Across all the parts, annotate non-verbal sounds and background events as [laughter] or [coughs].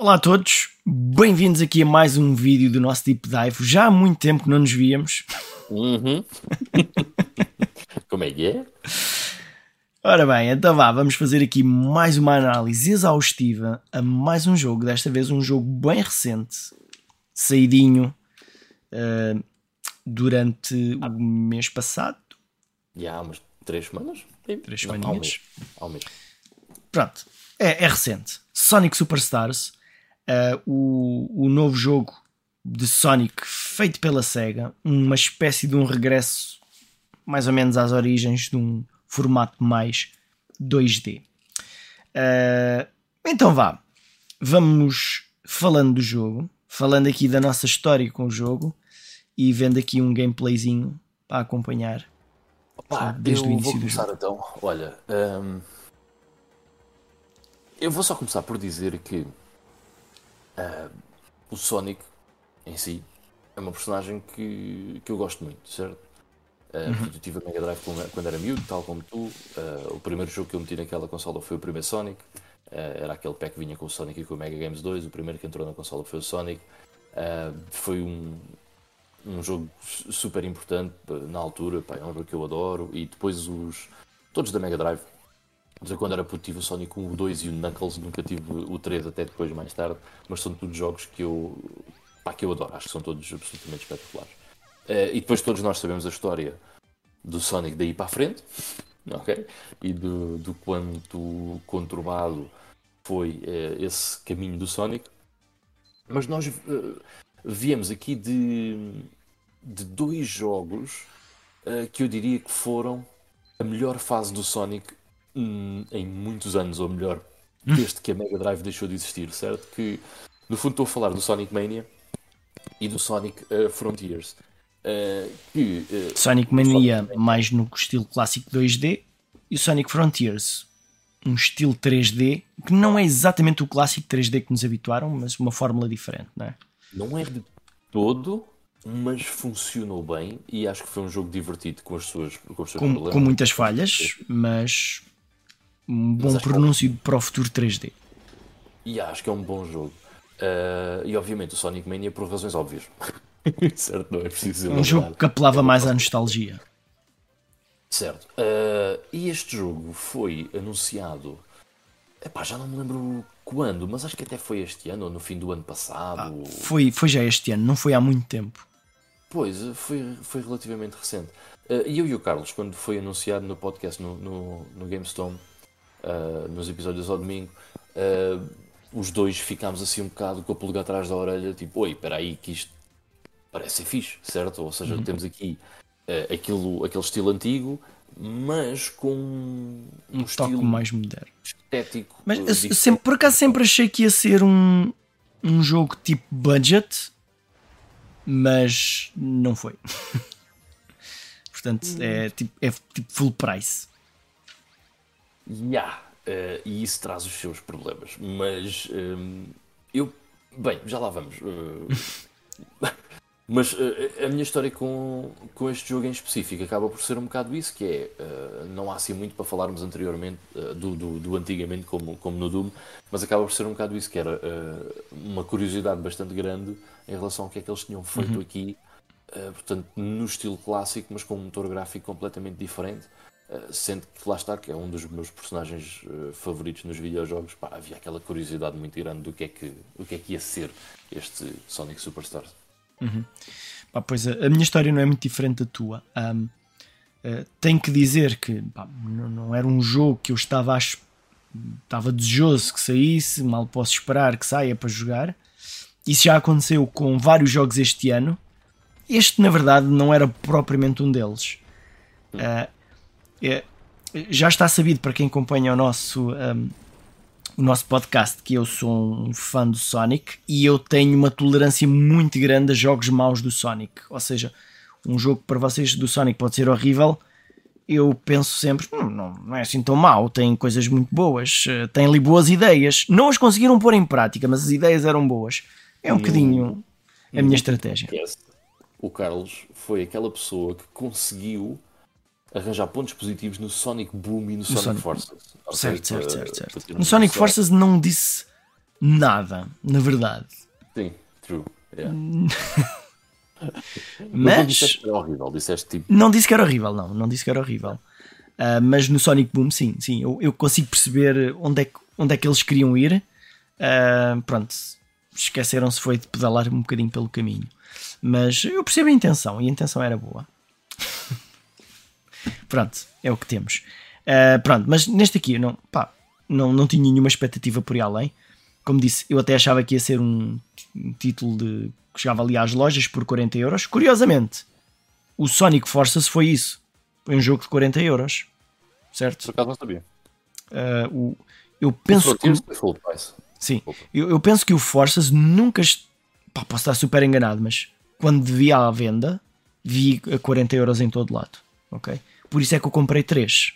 Olá a todos, bem-vindos aqui a mais um vídeo do nosso Deep Dive. Já há muito tempo que não nos víamos. Uhum. [laughs] Como é que é? Ora bem, então vá, vamos fazer aqui mais uma análise exaustiva a mais um jogo. Desta vez um jogo bem recente, saidinho uh, durante o mês passado. Já há umas três semanas? Três semaninhas. Ao mês. Pronto, é, é recente. Sonic Superstars, uh, o, o novo jogo de Sonic feito pela SEGA, uma espécie de um regresso mais ou menos às origens de um formato mais 2D. Uh, então vá, vamos falando do jogo, falando aqui da nossa história com o jogo e vendo aqui um gameplayzinho para acompanhar Opa, desde o início vou começar do jogo. então. Olha, um, eu vou só começar por dizer que uh, o Sonic em si é uma personagem que, que eu gosto muito, certo? Uh, uhum. Eu tive a Mega Drive quando era miúdo, tal como tu. Uh, o primeiro jogo que eu meti naquela consola foi o primeiro Sonic. Era aquele pack que vinha com o Sonic e com o Mega Games 2. O primeiro que entrou na consola foi o Sonic. foi um, um jogo super importante na altura. Pá, é um jogo que eu adoro. E depois os todos da Mega Drive. Mas quando era puto tive o Sonic 1, o 2 e o Knuckles. Nunca tive o 3 até depois, mais tarde. Mas são todos jogos que eu, pá, que eu adoro. Acho que são todos absolutamente espetaculares. Uh, e depois todos nós sabemos a história do Sonic daí para a frente, [laughs] ok? E do, do quanto conturbado foi uh, esse caminho do Sonic. Mas nós uh, viemos aqui de, de dois jogos que eu diria que foram a melhor fase do Sonic hum, em muitos anos, ou melhor, desde que a Mega Drive deixou de existir, certo? Que no fundo estou a falar do Sonic Mania e do Sonic Frontiers. Uh, que, uh, Sonic Mania mais no estilo clássico 2D e o Sonic Frontiers um estilo 3D que não é exatamente o clássico 3D que nos habituaram, mas uma fórmula diferente, não é? Não é de todo, mas funcionou bem e acho que foi um jogo divertido com as suas com, os seus com, com muitas falhas, mas um bom mas pronúncio que... para o futuro 3D. E acho que é um bom jogo. Uh, e obviamente o Sonic Mania por razões óbvias. [laughs] certo, não é preciso Um jogo que apelava mais à nostalgia. Certo. Uh, e este jogo foi anunciado. Epá, já não me lembro quando, mas acho que até foi este ano ou no fim do ano passado. Ah, foi, foi já este ano, não foi há muito tempo. Pois, foi, foi relativamente recente. Uh, e eu e o Carlos, quando foi anunciado no podcast no, no, no GameStone, uh, nos episódios ao domingo, uh, os dois ficámos assim um bocado com a pulga atrás da orelha, tipo, oi, espera aí que isto parece ser fixe, certo? Ou seja, uhum. temos aqui uh, aquilo, aquele estilo antigo, mas com um, um estilo mais moderno, estético. Mas eu, sempre, por acaso sempre achei que ia ser um, um jogo tipo budget, mas não foi. [laughs] Portanto, é hum. tipo, é tipo full price. Yeah. Uh, e isso traz os seus problemas. Mas um, eu. Bem, já lá vamos. Uh, [laughs] Mas uh, a minha história com, com este jogo em específico acaba por ser um bocado isso, que é, uh, não há assim muito para falarmos anteriormente do, do, do, antigamente como, como no Doom, mas acaba por ser um bocado isso, que era uma curiosidade bastante grande em relação ao que é que eles tinham feito uhum. aqui, portanto, no estilo clássico, mas com um motor gráfico completamente diferente, sendo que lá está, que é um dos meus personagens favoritos nos videojogos, pá, havia aquela curiosidade muito grande do que é que, o que é que ia ser este Sonic Superstars. Uhum. Pá, pois a, a, minha história não é muito diferente da tua. Um, uh, eh, tenho que dizer que pá, não, não, era um jogo que eu estava, estava desejoso que saísse, mal posso esperar que saia para jogar. Isso já aconteceu com vários jogos este ano. Este, na verdade, não era propriamente um deles. Uh, é, já está sabido para quem acompanha o nosso um, o nosso podcast que eu sou um fã do Sonic e eu tenho uma tolerância muito grande a jogos maus do Sonic. Ou seja, um jogo para vocês do Sonic pode ser horrível. Eu penso sempre, hum, não, não é assim tão mau, tem coisas muito boas, eh, tem ali boas ideias. Não as conseguiram pôr em prática, mas as ideias eram boas. É um hum, bocadinho a minha estratégia. O Carlos foi aquela pessoa que conseguiu arranjar pontos positivos no Sonic Boom e no, no Sonic, Sonic, Forces. Certo, certo, certo, certo. No Sonic Forces não disse nada, na verdade. Sim, true. Yeah. mas. Não disseste que era horrível, disseste tipo. Não disse que era horrível, não, não disse que era horrível. Uh, mas no Sonic Boom, sim, sim, eu, eu, consigo perceber onde é, que, onde é que eles queriam ir. Uh, pronto, esqueceram-se foi de pedalar um bocadinho pelo caminho. Mas eu percebo a intenção, e a intenção era boa. Pronto, é o que temos. Uh, pronto, mas neste aqui não, pá, não, não tinha nenhuma expectativa por ir além. Como disse, eu até achava que ia ser um, título de que chegava ali às lojas por 40 euros. Curiosamente, o Sonic Forces foi isso. Foi um jogo de 40 euros. Certo? Por acaso não sabia. Uh, o, eu penso que. Sim, eu, eu, penso que o Forces nunca. Pá, posso estar super enganado, mas quando devia à venda, vi a 40 euros em todo lado. Ok? Por isso é que eu comprei 3.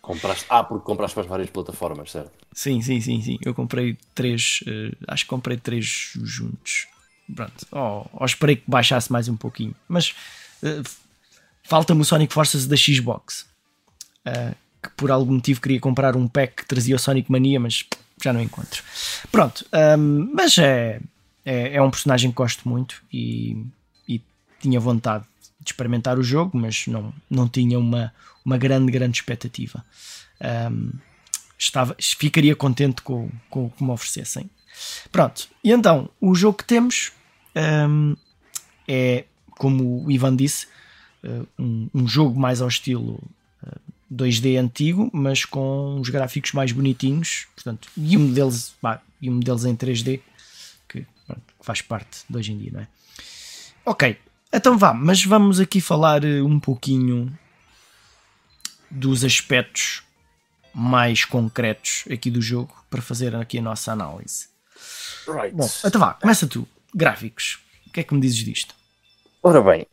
Compraste, ah, porque compraste para as várias plataformas, certo? Sim, sim, sim, sim. Eu comprei três, uh, acho que comprei três juntos. Pronto, oh, oh, esperei que baixasse mais um pouquinho. Mas uh, falta-me o Sonic Forces da Xbox. Uh, que por algum motivo queria comprar um pack que trazia o Sonic Mania, mas já não encontro. Pronto, um, ehm, mas é, é, é, um personagem que gosto muito e, e tinha vontade de experimentar o jogo, mas não, não tinha uma, uma grande, grande expectativa. Um, estava, ficaria contente com, com o que me oferecessem. Pronto, e então o jogo que temos um, é, como o Ivan disse, uh, um, um, jogo mais ao estilo uh, 2D antigo, mas com os gráficos mais bonitinhos, portanto, e um deles, bah, e um deles em 3D, que, pronto, faz parte de hoje em dia, não é? Ok, então vá, mas vamos aqui falar uh, um pouquinho dos aspectos mais concretos aqui do jogo para fazer aqui a nossa análise. Right. Bom, então vá, começa tu. Gráficos. O que é que me dizes disto? Ora bem,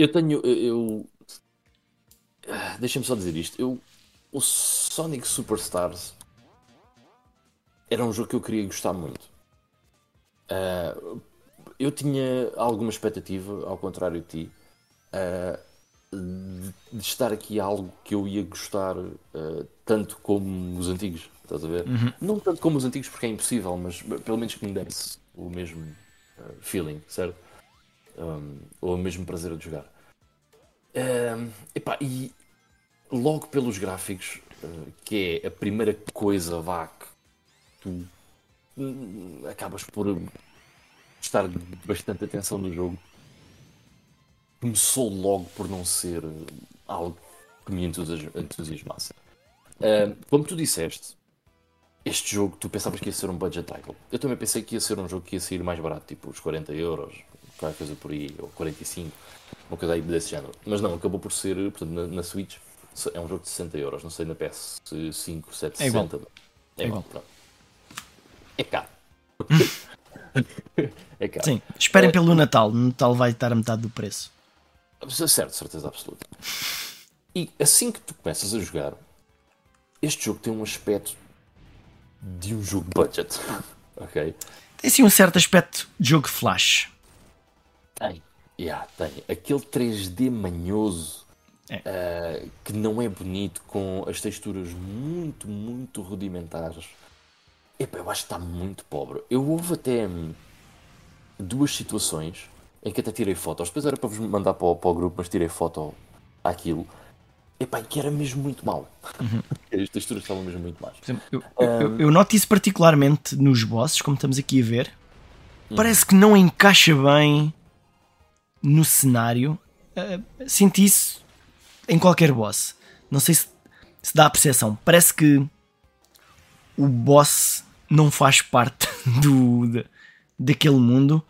eu tenho. Eu. Deixa-me só dizer isto. Eu, o Sonic Superstars era um jogo que eu queria gostar muito. Uh, eu tinha alguma expectativa, ao contrário de ti, uh, de, de, estar aqui algo que eu ia gostar uh, tanto como os antigos, estás a ver? Uhum. Não tanto como os antigos porque é impossível, mas pelo menos que me desse o mesmo feeling, certo? Um, ou o mesmo prazer de jogar. Um, epá, e logo pelos gráficos, que é a primeira coisa vá que tu acabas por prestar bastante atenção no jogo começou logo por não ser algo que me entusiasmasse. Uh, como tu disseste, este jogo tu pensavas que ia ser um budget title. Eu também pensei que ia ser um jogo que ia sair mais barato, tipo os 40 euros, qualquer coisa por aí, ou 45, uma coisa aí desse género. Mas não, acabou por ser, portanto, na, na Switch é um jogo de 60 euros, não sei na PS5, 760. É igual. É, igual. Pronto. É caro. é caro. Sim, esperem pelo Natal. No Natal vai estar a metade do preço. Certo, certeza absoluta. E assim que tu começas a jogar, este jogo tem um aspecto de um jogo budget. [laughs] ok? Tem sim um certo aspecto de jogo flash. Tem, yeah, tem. Aquele 3D manhoso é. uh, que não é bonito, com as texturas muito, muito rudimentares. Epa, eu acho que está muito pobre. Eu houve até hum, duas situações em que até tirei fotos. Depois era para vos mandar para o, para o grupo, mas tirei foto àquilo. Epá, que era mesmo muito mal. Uhum. [laughs] As texturas estavam mesmo muito más. Eu, eu, eu, noto isso particularmente nos bosses, como estamos aqui a ver. Uhum. Parece que não encaixa bem no cenário. Uh, senti isso em qualquer boss. Não sei se, se dá a percepção. Parece que o boss não faz parte [laughs] do, de, daquele mundo.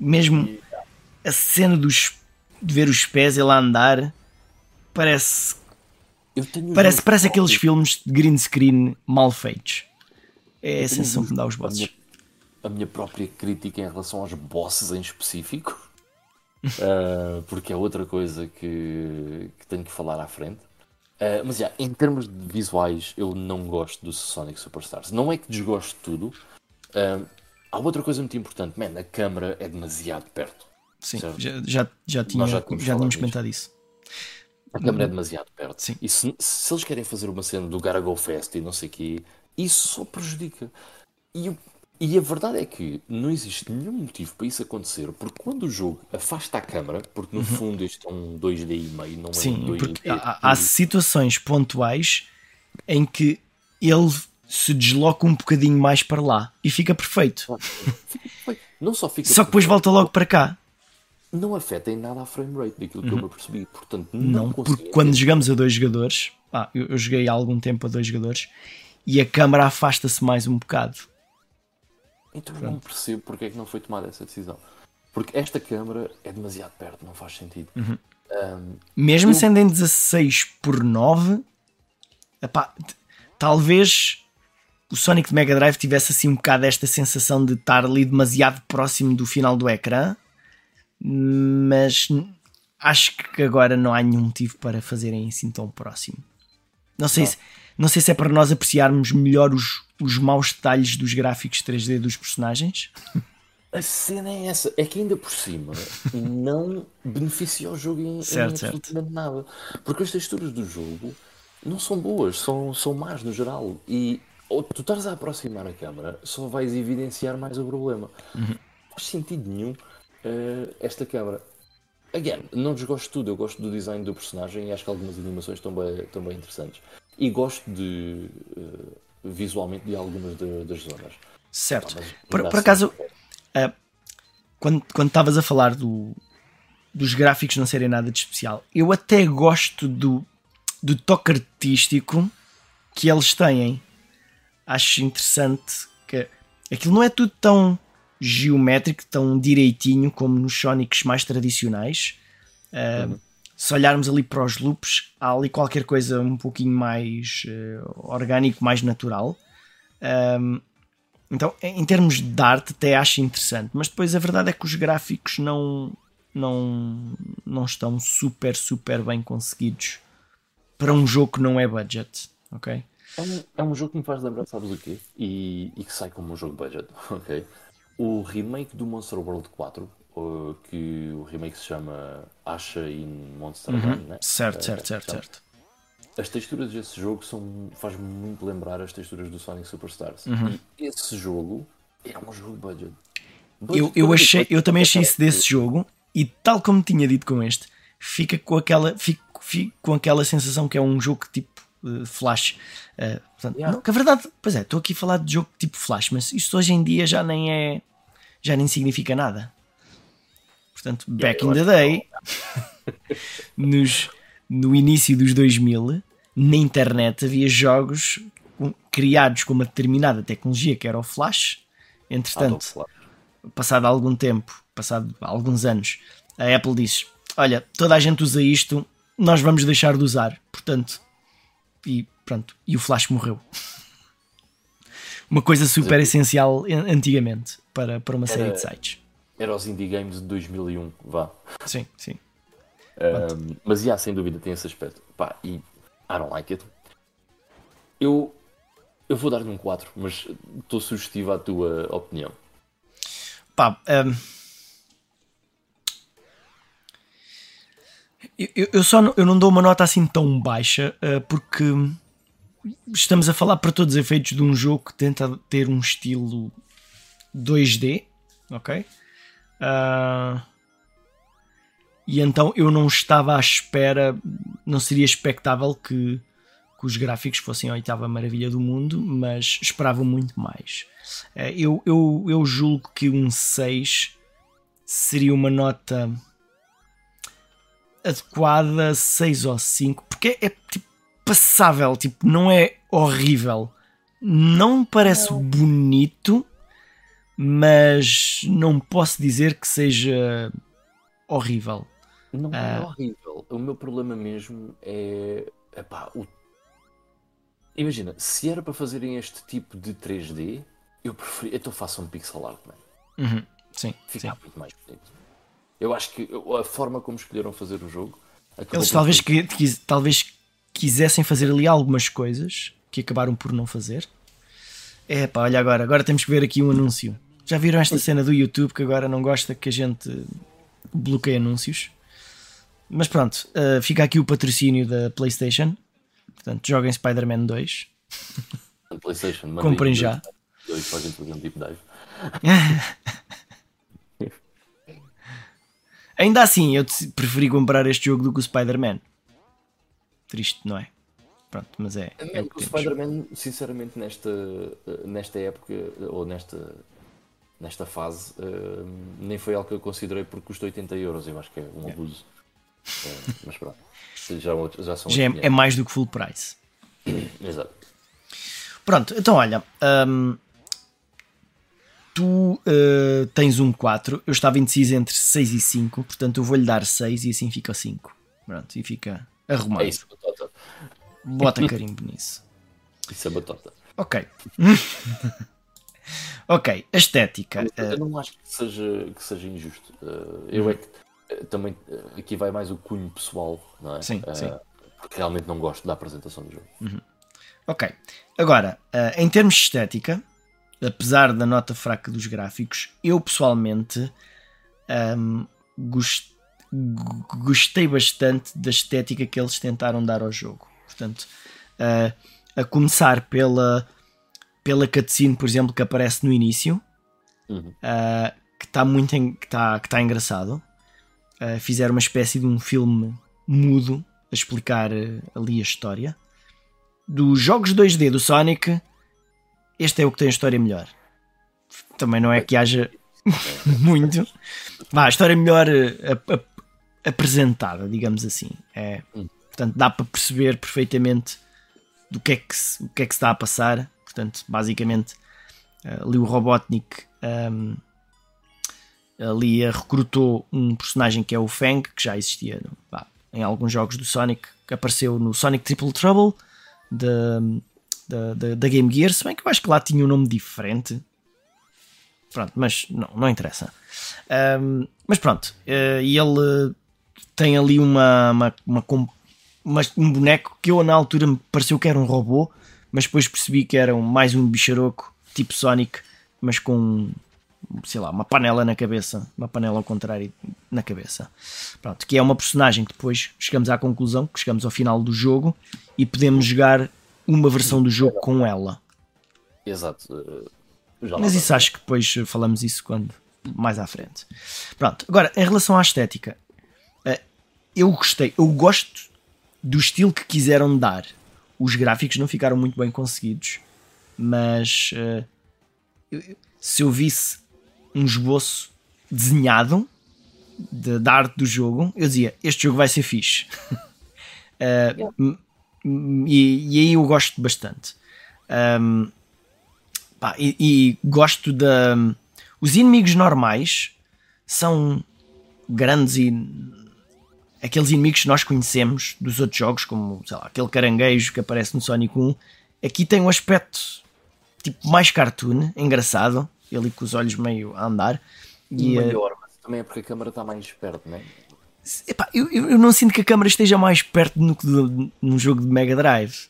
Mesmo a cena dos, de ver os pés ele a andar parece parece, parece aqueles filmes de green screen mal feitos. É a sensação que me dá os bosses. A minha, a minha, própria crítica em relação aos bosses em específico, uh, [laughs] porque é outra coisa que, que tenho que falar à frente. Uh, mas yeah, em termos de visuais, eu não gosto do Sonic Superstars. Não é que desgosto de tudo. Uh, há outra coisa muito importante, man, a câmera é demasiado perto. Sim, já, já, já, tinha, já, já tínhamos comentado isso. A câmera é demasiado perto. Sim. E se, se eles querem fazer uma cena do Gotta Go Fast e não sei o quê, isso só prejudica. E, o- e a verdade é que não existe nenhum motivo para isso acontecer, porque quando o jogo afasta a câmera, porque no fundo este é um 2D e meio, não é um Sim, 2D. porque há, há situações pontuais em que ele se desloca um bocadinho mais para lá e fica perfeito. Não só fica Só que depois volta logo para cá. não afeta em nada a frame rate daquilo que eu me apercebi. Portanto, não, Não, porque quando entender. jogamos a dois jogadores, pá, eu, eu joguei há algum tempo a dois jogadores e a câmara afasta-se mais um bocado. Então eu não percebo porque é que não foi tomada essa decisão. Porque esta câmara é demasiado perto, não faz sentido. Uhum. Ahm, Mesmo Eu- sendo em 16 por 9, epá, talvez o Sonic de Mega Drive tivesse assim um bocado esta sensação de estar ali demasiado próximo do final do ecrã, mas acho que agora não há nenhum motivo para fazerem assim tão próximo. Não sei, se, não sei se é para nós apreciarmos melhor os, os maus detalhes dos gráficos 3D dos personagens. A cena é essa, é que ainda por cima não beneficia o jogo em, em Certo, certo. absolutamente nada. Porque as texturas do jogo não são boas, são, são más no geral. E ou tu estás a aproximar a câmera, só vais evidenciar mais o problema. Uhum. Não faz sentido nenhum eh, esta câmera. Again, não desgosto de tudo, eu gosto do design do personagem e acho que algumas animações estão bem, estão bem interessantes. E gosto de eh, visualmente de algumas de- das zonas. Certo. Mas Por, por assim, acaso, ah, quando quando estavas a falar do, dos gráficos não serem nada de especial, eu até gosto do, do toque artístico que eles têm. Acho interessante que aquilo não é tudo tão geométrico, tão direitinho como nos Sonics mais tradicionais. Ah, Se olharmos ali para os loops, há ali qualquer coisa um pouquinho mais eh, orgânico, mais natural. Um, então, em termos de arte, até acho interessante, mas depois a verdade é que os gráficos não, não, não estão super, super bem conseguidos para um jogo que não é budget. Ok? É um, é um jogo que me faz lembrar, sabes o quê? E, e que sai como um jogo budget, [laughs] ok? O remake do Monster World 4, o- que o remake se chama Asha in Monster Run, né? Certo, Eh, certo, certo, certo. As texturas desse jogo são, faz-me muito lembrar as texturas do Sonic Superstars. Uhum. E esse jogo é um jogo budget. Eu, Budget, eu, budget, achei, budget, eu também achei isso desse jogo, e tal como tinha dito com este, fica com aquela, fico com aquela sensação que é um jogo tipo eh, flash. Eh, portanto, Yeah. não, que a verdade, pois é, estou aqui a falar de jogo tipo flash, mas isto hoje em dia já nem é, já nem significa nada. Portanto, back in the day, [laughs] nos, no início dos 2000, na internet havia jogos criados com uma determinada tecnologia que era o flash. Ah, Entretanto, claro. passado algum tempo, passado alguns anos, a Apple diz: Olha, toda a gente usa isto, nós vamos deixar de usar. Portanto, e pronto, e o Flash morreu. [laughs] Uma coisa super essencial an- antigamente para, para uma série de sites. Era os Indie Games de 2001, vá. Sim, sim. Um, mas, já, sem dúvida, tem esse aspecto. Pá, e I don't like it. Eu, eu vou dar-lhe um 4, mas estou sugestivo à tua opinião. Pá, eu- eu, eu só não, eu não dou uma nota assim tão baixa uh, porque estamos a falar para todos os efeitos de um jogo que tenta ter um estilo 2D, ok? Ah, e então eu não estava à espera, não seria expectável que, que os gráficos fossem a oitava maravilha do mundo, mas esperava muito mais. Eh, Eu, eu, eu julgo que um 6 seria uma nota adequada, 6 ou 5, porque é, é, tipo passável, tipo, não é horrível. Não parece bonito, mas não posso dizer que seja horrível. Não é Ah. horrível. O meu problema mesmo é. Epá, o... Imagina, se era para fazerem este tipo de 3D, eu preferi. Então façam um pixel art, man. Uhum, Sim, Fica muito mais bonito. Eu acho que a forma como escolheram fazer o jogo. Eles talvez, que, quis- talvez quisessem fazer ali algumas coisas que acabaram por não fazer. É pá, olha agora, agora temos que ver aqui um anúncio. Já viram esta cena do YouTube que agora não gosta que a gente bloqueie anúncios? mas pronto, uh, fica aqui o patrocínio da PlayStation. Portanto, joguem Spider-Man 2. [laughs] PlayStation, Comprem já. Dois, para fazer um deep dive. [laughs] Ainda assim, eu preferi comprar este jogo do que o Spider-Man. Triste, não é? Pronto, mas é. é, é o, Spider-Man, sinceramente, nesta, nesta época, ou nesta, nesta fase, uh, nem foi algo que eu considerei porque custa 80 euros. Eu acho que é um é. abuso. Uh, mas pronto, já, já são. Já é, é, mais do que full price. [coughs] Exato. Pronto, então olha. Um, tu uh, tens um 4, eu estava indeciso entre 6 e 5, portanto eu vou-lhe dar 6 e assim fica 5. Pronto, e fica arrumado. É isso. Bota carimbo nisso. Isso é batota. Ok. [laughs] ok, a estética. Eu, eu não acho que seja, que seja injusto. Uh, eu é que uh, também aqui vai mais o cunho pessoal, não é? Sim, sim. Porque realmente não gosto da apresentação do jogo. Uhum. Ok. Agora, em termos de estética, apesar da nota fraca dos gráficos, eu pessoalmente um, gost, gostei bastante da estética que eles tentaram dar ao jogo. Portanto, uh, a começar pela, pela cutscene, por exemplo, que aparece no início, uhum. uh, que está muito que está que tá engraçado. Uh, fizeram uma espécie de um filme mudo a explicar ali a história. Dos jogos 2D do Sonic, este é o que tem a história melhor. Também não é que haja [laughs] muito. Vá, a história melhor apresentada, digamos assim. É, portanto, dá para perceber perfeitamente do que é que se, o que é que está a passar. Portanto, basicamente, uh, ali o Robotnik um, ehm, ali recrutou um personagem que é o Fang, que já existia em alguns jogos do Sonic, que apareceu no Sonic Triple Trouble da, Game Gear, se bem que eu acho que lá tinha um nome diferente. Pronto, mas não, não interessa. Um, mas pronto, uh, e ele tem ali uma, uma, uma, uma, um boneco que eu na altura me pareceu que era um robô, mas depois percebi que era mais um bicharoco tipo Sonic, mas com sei lá, uma panela na cabeça, uma panela ao contrário na cabeça. Pronto, que é uma personagem que depois chegamos à conclusão, que chegamos ao final do jogo e podemos jogar uma versão do jogo com ela. Exato. Eh, Mas isso acho que depois falamos isso quando mais à frente. Pronto, agora em relação à estética, eh, eu gostei, eu gosto do estilo que quiseram dar. Os gráficos não ficaram muito bem conseguidos, mas eh, se eu visse um esboço desenhado de, da arte do jogo, eu dizia: Este jogo vai ser fixe. [laughs] uh, e, e, aí eu gosto bastante. Um, pá, e, e, gosto da. Os inimigos normais são grandes e. Aqueles inimigos que nós conhecemos dos outros jogos, como lá, aquele caranguejo que aparece no Sonic 1, aqui tem um aspecto tipo mais cartoon, engraçado, ele com os olhos meio a andar. E, eh, maior, mas também é porque a câmera está mais perto, não é? Epá, eu, eu não sinto que a câmera esteja mais perto do que num jogo de Mega Drive.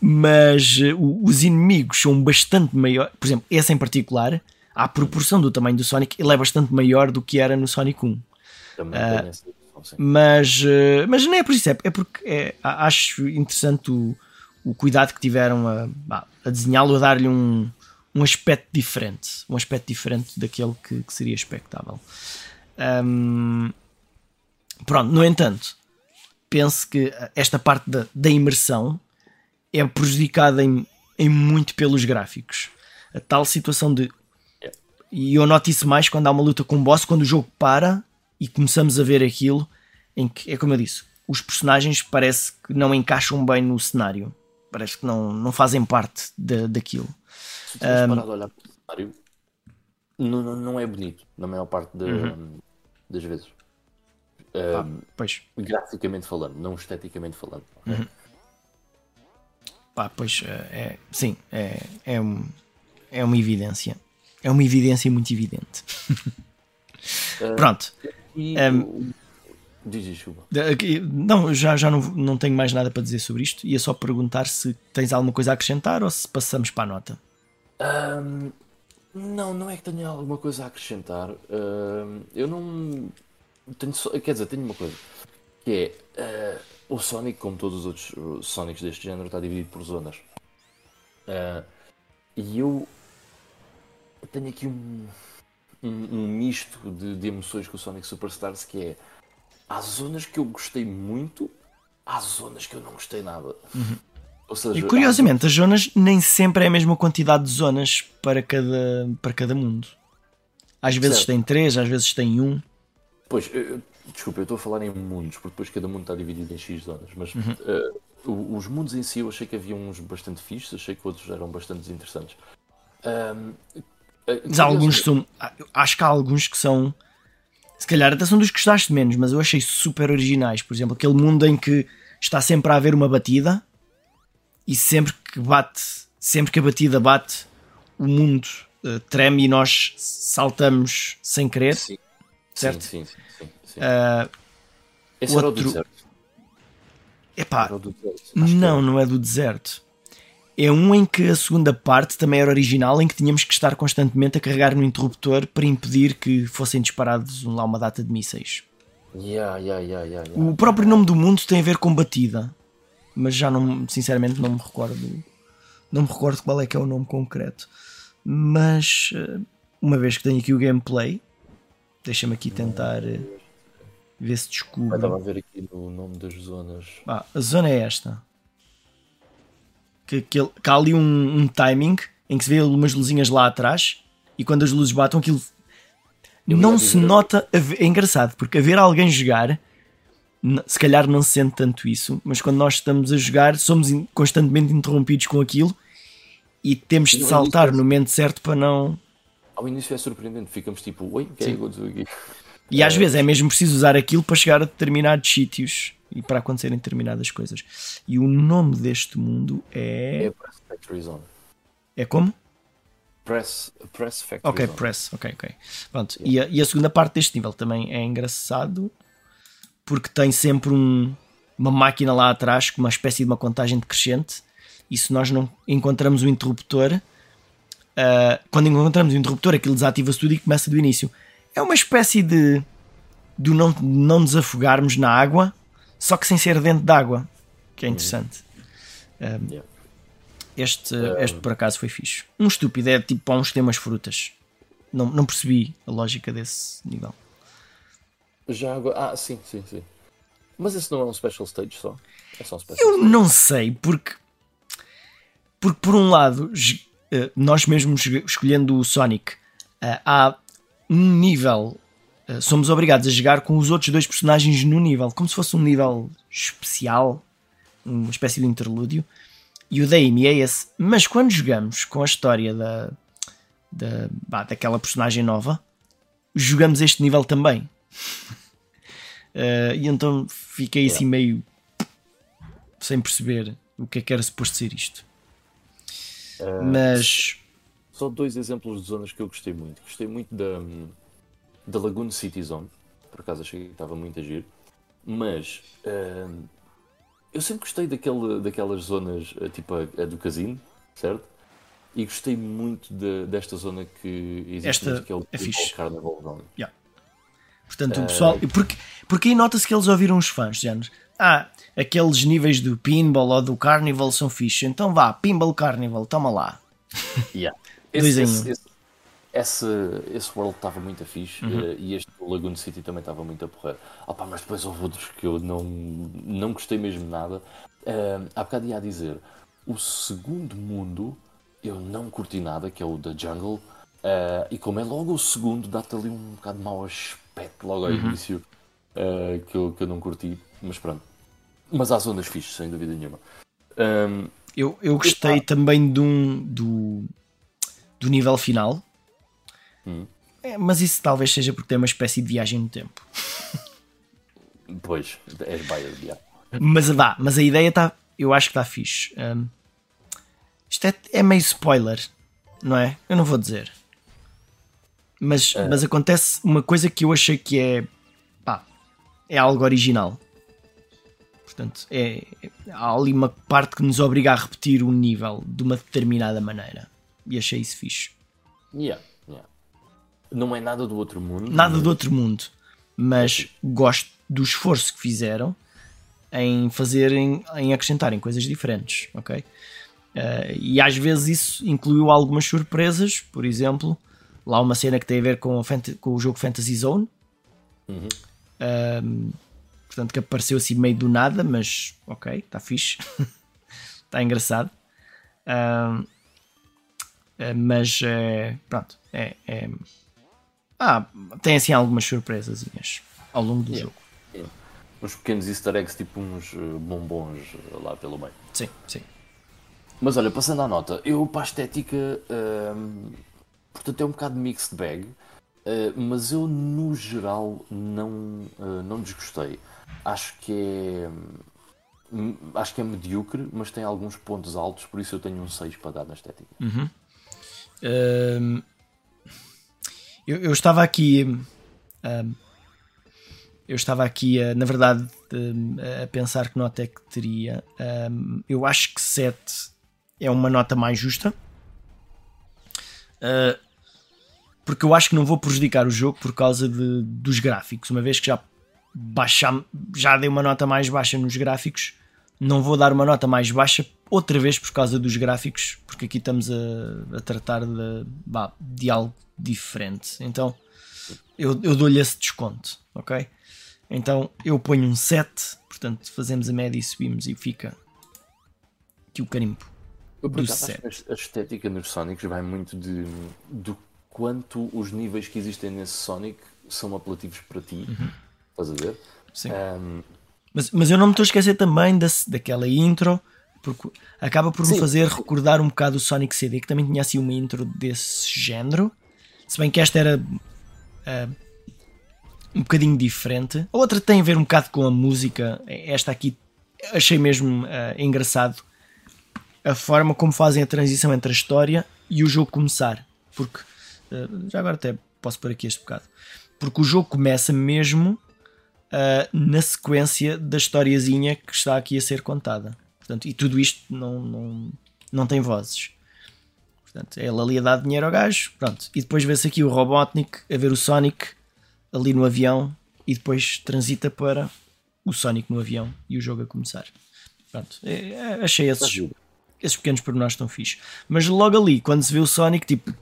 Mas uh, os inimigos são bastante maiores. Por exemplo, esse em particular, à proporção do tamanho do Sonic, ele é bastante maior do que era no Sonic 1. Também uh, mas, uh, mas não é por isso, é, é porque é, acho interessante o, o cuidado que tiveram a, a desenhá-lo, a dar-lhe um, um aspecto diferente. Um aspecto diferente daquele que, que seria expectável. Um, Pronto, no entanto, penso que esta parte da, da imersão é prejudicada em, em muito pelos gráficos. A tal situação de. E eu noto isso mais quando há uma luta com um boss, quando o jogo para e começamos a ver aquilo em que, é como eu disse, os personagens parece que não encaixam bem no cenário. Parece que não, não fazem parte de, daquilo. Se tu um, parado a olhar para o cenário, não, não, não é bonito, na maior parte de, uhum. das vezes. Ah, pois. Graficamente falando, não esteticamente falando. Uhum. Pá, pois é, é, sim, é, é, um, é uma evidência. É uma evidência muito evidente. [laughs] Uh, Pronto. E, um, diz, desculpa. Não, já, já não, não tenho mais nada para dizer sobre isto. Ia só perguntar se tens alguma coisa a acrescentar ou se passamos para a nota. Um, não, não é que tenha alguma coisa a acrescentar. eu não tenho só- quer dizer, tenho uma coisa que é eh, o Sonic, como todos os outros uh, Sonics deste género, está dividido por zonas. Eh, e eu tenho aqui um, um, um misto de, de emoções com o Sonic Superstars que é há zonas que eu gostei muito, há zonas que eu não gostei nada. Ou seja, E há curiosamente, as zonas nem sempre é a mesma quantidade de zonas para cada, para cada mundo. Às vezes Certo. tem três, às vezes tem um. Pois, eu- desculpa, eu estou a falar em mundos, porque depois cada mundo está dividido em X zonas, mas Uhum. o- os mundos em si eu achei que havia uns bastante fixos, achei que outros eram bastante interessantes. Eh, Mas alguns são. Acho que há alguns que são. Se calhar até são dos que gostaste menos, mas eu achei super originais. Por exemplo, aquele mundo em que está sempre a haver uma batida e sempre que bate, sempre que a batida bate, o mundo eh, treme e nós saltamos sem querer. Sim, certo? Sim, sim, sim. sim. Ah, Esse era o outro- deserto. epá, Era o do deserto. Não, não é do deserto. É um em que a segunda parte também era original, em que tínhamos que estar constantemente a carregar no interruptor para impedir que fossem disparados lá uma data de mísseis. Yeah, yeah, yeah, yeah, yeah. O próprio nome do mundo tem a ver com batida, mas já não, sinceramente, não me recordo. Não me recordo qual é que é o nome concreto. Mas eh, uma vez que tenho aqui o gameplay, deixa-me aqui tentar eh, ver se Eu descubro. estava a ver aqui no nome das zonas. Ah, a zona é esta. Que, que, ele- que há ali um, um timing em que se vê umas luzinhas lá atrás e quando as luzes batem aquilo Eu não se nota. a ver- É engraçado porque a ver alguém jogar se calhar não se sente tanto isso, mas quando nós estamos a jogar somos constantemente interrompidos com aquilo e temos de saltar no momento certo para não. Ao início é surpreendente, ficamos tipo, oi, o que é que aconteceu aqui? E às vezes é mesmo preciso usar aquilo para chegar a determinados sítios e para acontecerem determinadas coisas. E o nome deste mundo É é. Press Factory Zone. É como? Press, press Factory Ok, Zone. press, ok, ok. Pronto. E, a, e a segunda parte deste nível também é engraçado porque tem sempre um- uma máquina lá atrás com uma espécie de uma contagem decrescente. E se nós não encontramos o interruptor, ah, quando encontramos o interruptor, aquilo desativa-se tudo e começa do início. É uma espécie de, de não, não nos afogarmos na água, só que sem ser dentro da água, que é interessante. Ah, Yeah. este, este por acaso foi fixe. Um estúpido é tipo para uns umas frutas. Não, não percebi a lógica desse nível. Já agora. Ah, sim, sim, sim. Mas esse não é um special stage só? É só um special Eu stage. não sei, porque, porque por um lado, eh, nós mesmos escolhendo o Sonic, eh, há um nível. Eh, Somos obrigados a jogar com os outros dois personagens no nível, como se fosse um nível especial, uma espécie de interlúdio. E o da Amy é esse. Mas quando jogamos com a história da, da, bah, daquela personagem nova, jogamos este nível também. [laughs] Eh, e então fiquei assim meio sem perceber o que é que era suposto ser isto. Ah, Mas Só dois exemplos de zonas que eu gostei muito. Gostei muito da, da Lagoon City Zone. Por acaso achei que estava muito a giro. Mas ahm, eu sempre gostei daquele, daquelas zonas, eh, tipo a, a do casino, certo? E gostei muito de- desta zona que existe Esta que é o é fixe. Carnival Zone. portanto o pessoal. Porque, porque aí nota-se que eles ouviram os fãs, género. Ah, aqueles níveis do Pinball ou do Carnival são fixe, então vá, Pinball Carnival, toma lá. Yeah. [laughs] Esse, esse, esse, esse, esse World estava muito fixe Uhum. eh, e este Lagoon City também estava muito a porrer. Opa, mas depois houve outros que eu não, não gostei mesmo nada. Eh, há bocado ia a dizer, o segundo mundo eu não curti nada, que é o da Jungle. eh, e como é logo o segundo, dá-te ali um bocado de mau aspecto logo Uhum. ao início eh, que, eu, que eu não curti. Mas pronto. Mas há zonas fixes, sem dúvida nenhuma. Ehm, Eu, eu gostei também de um, do, do nível final. Hum. É, mas isso talvez seja porque tem uma espécie de viagem no tempo. pois, és biased, yeah. Mas vá, mas a ideia está. Eu acho que está fixe. Hum, isto é, é meio spoiler, não é? Eu não vou dizer. Mas, mas acontece uma coisa que eu achei que é. pá, é algo original. Portanto, é, é- há ali uma parte que nos obriga a repetir o nível de uma determinada maneira. E achei isso fixe. Yeah. Não é nada do outro mundo. Nada mas- do outro mundo. mas gosto do esforço que fizeram em fazerem, em acrescentarem coisas diferentes, ok? Uh, e às vezes isso incluiu algumas surpresas, por exemplo, lá uma cena que tem a ver com, com o jogo Fantasy Zone, uhum. uh, portanto que apareceu assim meio do nada, mas ok, está fixe, está [laughs] engraçado. Uh, mas pronto, é, é, ah, tem assim algumas surpresas ao longo do yeah. jogo. Yeah. Uns pequenos easter eggs, tipo uns bombons lá pelo meio. Sim, sim. Mas olha, passando à nota, eu para a estética, hum, portanto é um bocado mixed bag, uh, mas eu no geral não, uh, não desgostei. Acho que é. Hum, acho que é medíocre, mas tem alguns pontos altos, por isso eu tenho um 6 para dar na estética. Uhum. Hum, eu, eu, estava aqui. eu estava aqui, na verdade, a pensar que nota é que teria. eu acho que 7 é uma nota mais justa. Uh, porque eu acho que não vou prejudicar o jogo por causa de, dos gráficos. Uma vez que já, baixa, já dei uma nota mais baixa nos gráficos, não vou dar uma nota mais baixa outra vez por causa dos gráficos, porque aqui estamos a, a tratar de, bah, de algo diferente. Então eu, eu dou-lhe esse desconto, ok? Então eu ponho um 7, portanto fazemos a média e subimos e fica aqui o carimbo. Eu, por acaso, a estética nos Sonics vai muito de, do quanto os níveis que existem nesse Sonic são apelativos para ti. Uhum. Estás a ver? Sim. Um... Mas, mas eu não me estou a esquecer também da, daquela intro, porque acaba por me Sim. fazer recordar um bocado o Sonic CD, que também tinha assim uma intro desse género. Se bem que esta era uh, um bocadinho diferente. A outra tem a ver um bocado com a música. Esta aqui achei mesmo uh, engraçado a forma como fazem a transição entre a história e o jogo começar. Porque, eh, já agora até posso pôr aqui este bocado. Porque o jogo começa mesmo uh, na sequência da historiazinha que está aqui a ser contada. Portanto, e tudo isto não, não, não tem vozes. Portanto, é ele ali a dar dinheiro ao gajo. Pronto. E depois vê-se aqui o Robotnik a ver o Sonic ali no avião e depois transita para o Sonic no avião e o jogo a começar. Pronto. É, é, achei esses, esses pequenos pormenores estão fixe. Mas logo ali, quando se vê o Sonic, tipo,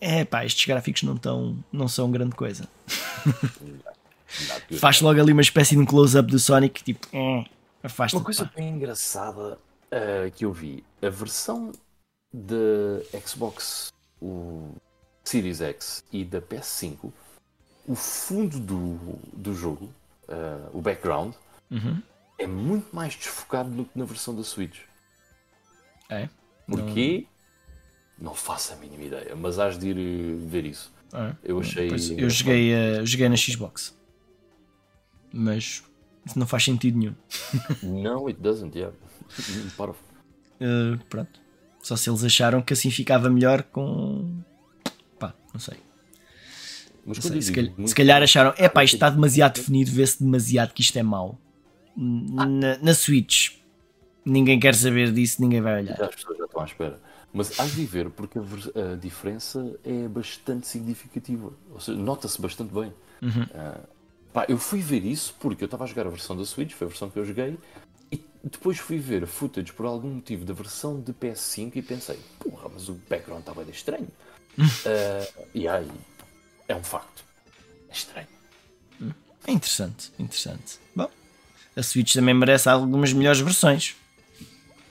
é pá, estes gráficos não, tão, não são grande coisa. Faz logo ali uma espécie de um close-up do Sonic, tipo, é, afasta Uma coisa bem engraçada uh, que eu vi, a versão da Xbox o Series X e da PS5, o fundo do, do jogo, uh, o background, uhum. é muito mais desfocado do que na versão da Switch. É? Porquê? Não... não faço a mínima ideia, mas has de ir eh, ver isso. É. Eu achei. eu joguei, uh, joguei na Xbox, mas isso não faz sentido nenhum. não, it doesn't, yeah. Para. Uh, pronto. Só se eles acharam que assim ficava melhor com. pá, não sei. Mas não sei. Se, calhar, se, calhar, acharam, é pá, isto está demasiado definido, vê-se demasiado que isto é mau. Ah. Na, na Switch ninguém quer saber disso, ninguém vai olhar. Já as pessoas já estão à espera. Mas hás de ver, porque a, a diferença é bastante significativa. Ou seja, nota-se bastante bem. Uhum. Uh, pá, eu fui ver isso porque eu estava a jogar a versão da Switch, foi a versão que eu joguei, e depois fui ver footage por algum motivo da versão de PS5 e pensei, porra, mas o background estava bem estranho. uh, e aí, é um facto. É estranho. É interessante, interessante. Bom, a Switch também merece algumas melhores versões.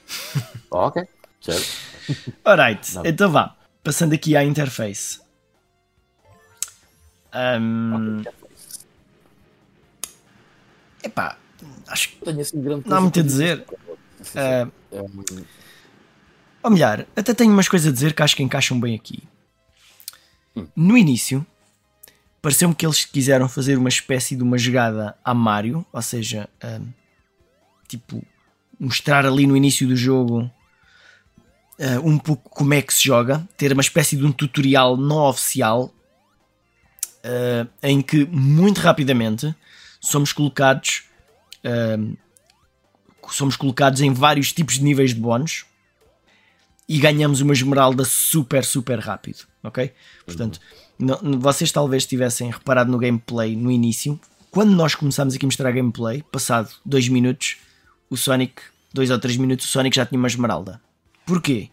[laughs] ok, certo. Alright, Não. então vá. Passando aqui à interface. Um... Okay, Epá, acho que Tenho assim grande não há muito a dizer. Uh. Ou melhor, até tenho umas coisas a dizer que acho que encaixam bem aqui. Hum. No início, pareceu-me que eles quiseram fazer uma espécie de uma jogada a Mario, ou seja, um, tipo, mostrar ali no início do jogo uh, um pouco como é que se joga, ter uma espécie de um tutorial não oficial uh, em que muito rapidamente somos colocados somos colocados em vários tipos de níveis de bónus e ganhamos uma esmeralda super, super rápido, ok? Portanto, uhum. vocês talvez tivessem reparado no gameplay no início, quando nós começámos aqui a mostrar gameplay, passado 2 minutos, o Sonic, 2 ou 3 minutos, o Sonic já tinha uma esmeralda. Porquê?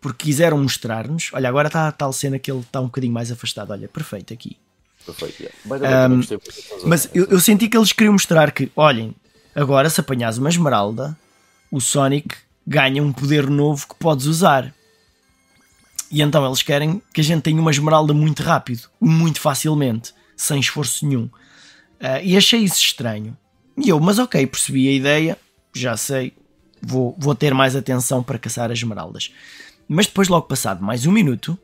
Porque quiseram mostrar-nos. Olha, agora está a tal cena que ele está um bocadinho mais afastado. Olha, perfeito aqui. Perfeito, yeah. um, mas eu, eu, senti que eles queriam mostrar que, olhem, agora se apanhas uma esmeralda, o Sonic ganha um poder novo que podes usar. E então eles querem que a gente tenha uma esmeralda muito rápido, muito facilmente, sem esforço nenhum. Uh, e achei isso estranho. E eu, mas ok, percebi a ideia, já sei, vou, vou ter mais atenção para caçar as esmeraldas. Mas depois, logo passado mais um minuto,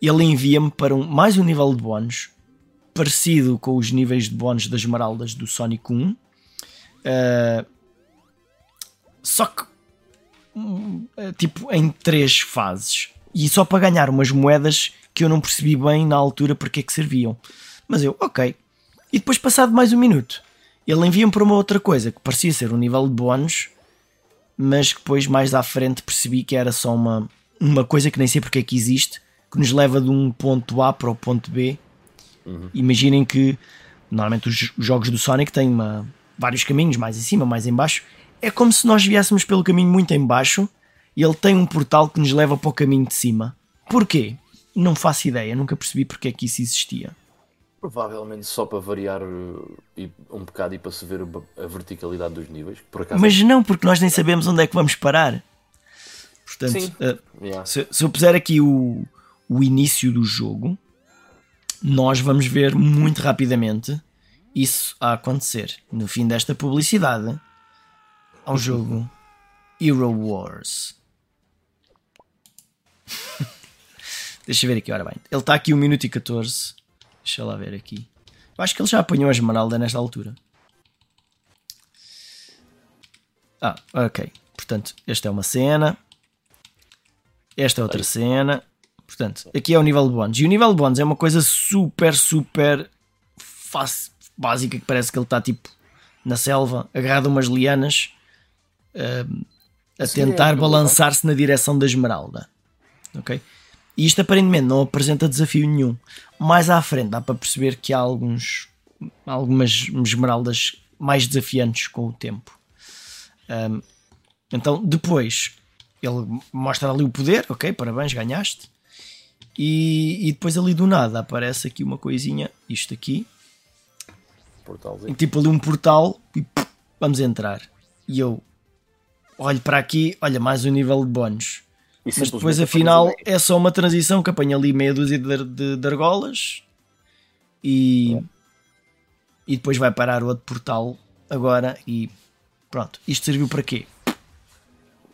ele envia-me para um, mais um nível de bónus, parecido com os níveis de bónus das esmeraldas do Sonic 1. Uh, ah, só que, hum, tipo, em três fases. E só para ganhar umas moedas que eu não percebi bem na altura porque é que serviam. Mas eu, ok. E depois, passado mais um minuto, ele envia-me para uma outra coisa que parecia ser um nível de bónus, mas que depois, mais à frente, percebi que era só uma, uma coisa que nem sei porque é que existe, que nos leva de um ponto A para o ponto B. Uhum. Imaginem que normalmente os, os, jogos do Sonic têm uma, vários caminhos, mais em cima, mais em baixo. É como se nós viéssemos pelo caminho muito em baixo e ele tem um portal que nos leva para o caminho de cima. Porquê? Não faço ideia, nunca percebi porque é que isso existia. Provavelmente só para variar uh, um bocado e para se ver a verticalidade dos níveis. Mas não, porque nós nem sabemos onde é que vamos parar. Portanto, uh, yeah. se, se, eu puser aqui o, o início do jogo, nós vamos ver muito rapidamente isso a acontecer. No fim desta publicidade, ao jogo Hero Wars. [laughs] Deixa eu ver aqui, ora bem. Ele está aqui 1 minuto e 14. Deixa lá ver aqui. Eu acho que ele já apanhou a esmeralda nesta altura. Ah, ok. Portanto, esta é uma cena. Esta é outra cena. Portanto, aqui é o nível de bónus. E o nível de bónus é uma coisa super, super fácil, básica, que parece que ele está tipo na selva, agarrado a umas lianas, uh, a Sim, tentar é balançar-se na direção da esmeralda. Ok? E isto aparentemente não apresenta desafio nenhum. Mais à frente dá para perceber que há alguns, algumas esmeraldas mais desafiantes com o tempo. Um, então, depois ele mostra ali o poder, ok, parabéns, ganhaste. E, e depois ali do nada aparece aqui uma coisinha, isto aqui, Portalzinho. tipo ali um portal e pff, vamos entrar. E eu olho para aqui, olha, mais um nível de bónus. Mas depois afinal é só uma transição que apanha ali meia dúzia de, de, de argolas e, é. e depois vai parar o outro portal agora e pronto. Isto serviu para quê?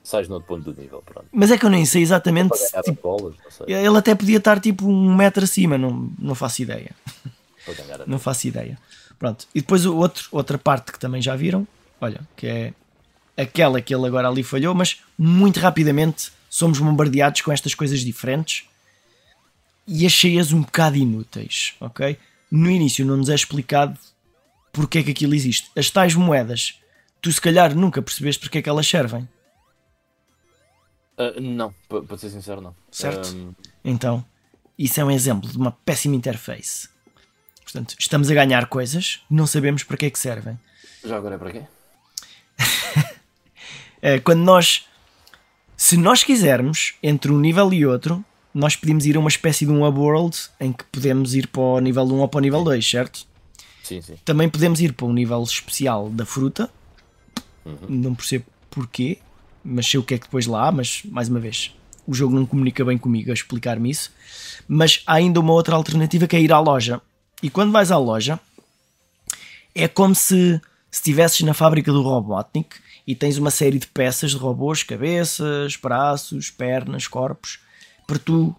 Sais no outro ponto do nível, pronto. Mas é que eu nem sei exatamente. Tipo, bolas, ele até podia estar tipo um metro acima, não, não faço ideia. não faço ideia. Pronto. E depois o outro, outra parte que também já viram, olha, que é aquela que ele agora ali falhou, mas muito rapidamente somos bombardeados com estas coisas diferentes e achei-as um bocado inúteis, ok? No início não nos é explicado porque é que aquilo existe. As tais moedas, tu se calhar nunca percebeste porque é que elas servem. Uh, não, para ser sincero, não. Certo? Um... Então, isso é um exemplo de uma péssima interface. Portanto, estamos a ganhar coisas, não sabemos para que é que servem. Já agora é para quê? é, [laughs] quando nós se nós quisermos, entre um nível e outro, nós podemos ir a uma espécie de um world em que podemos ir para o nível 1 ou para o nível 2, certo? Sim, sim. Também podemos ir para um nível especial da fruta. Uhum. Não percebo porquê, mas sei o que é que depois lá há, mas mais uma vez, o jogo não comunica bem comigo a explicar-me isso. Mas há ainda uma outra alternativa que é ir à loja. E quando vais à loja, é como se estivesses na fábrica do Robotnik e tens uma série de peças de robôs, cabeças, braços, pernas, corpos, para tu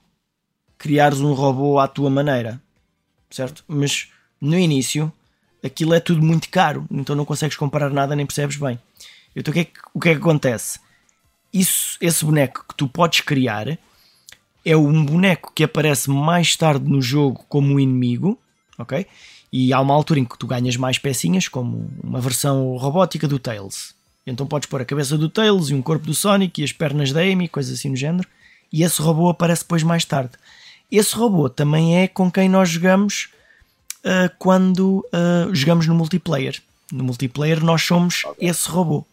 criares um robô à tua maneira, certo? Mas no início aquilo é tudo muito caro, então não consegues comparar nada nem percebes bem. Então o que é que, o que, é que acontece? Isso, esse boneco que tu podes criar é um boneco que aparece mais tarde no jogo como um inimigo, ok? E há uma altura em que tu ganhas mais pecinhas, como uma versão robótica do Tails, Então podes pôr a cabeça do Tails e um corpo do Sonic e as pernas da Amy, coisas assim no género. E esse robô aparece depois mais tarde. Esse robô também é com quem nós jogamos uh, quando uh, jogamos no multiplayer. No multiplayer nós somos okay. esse robô.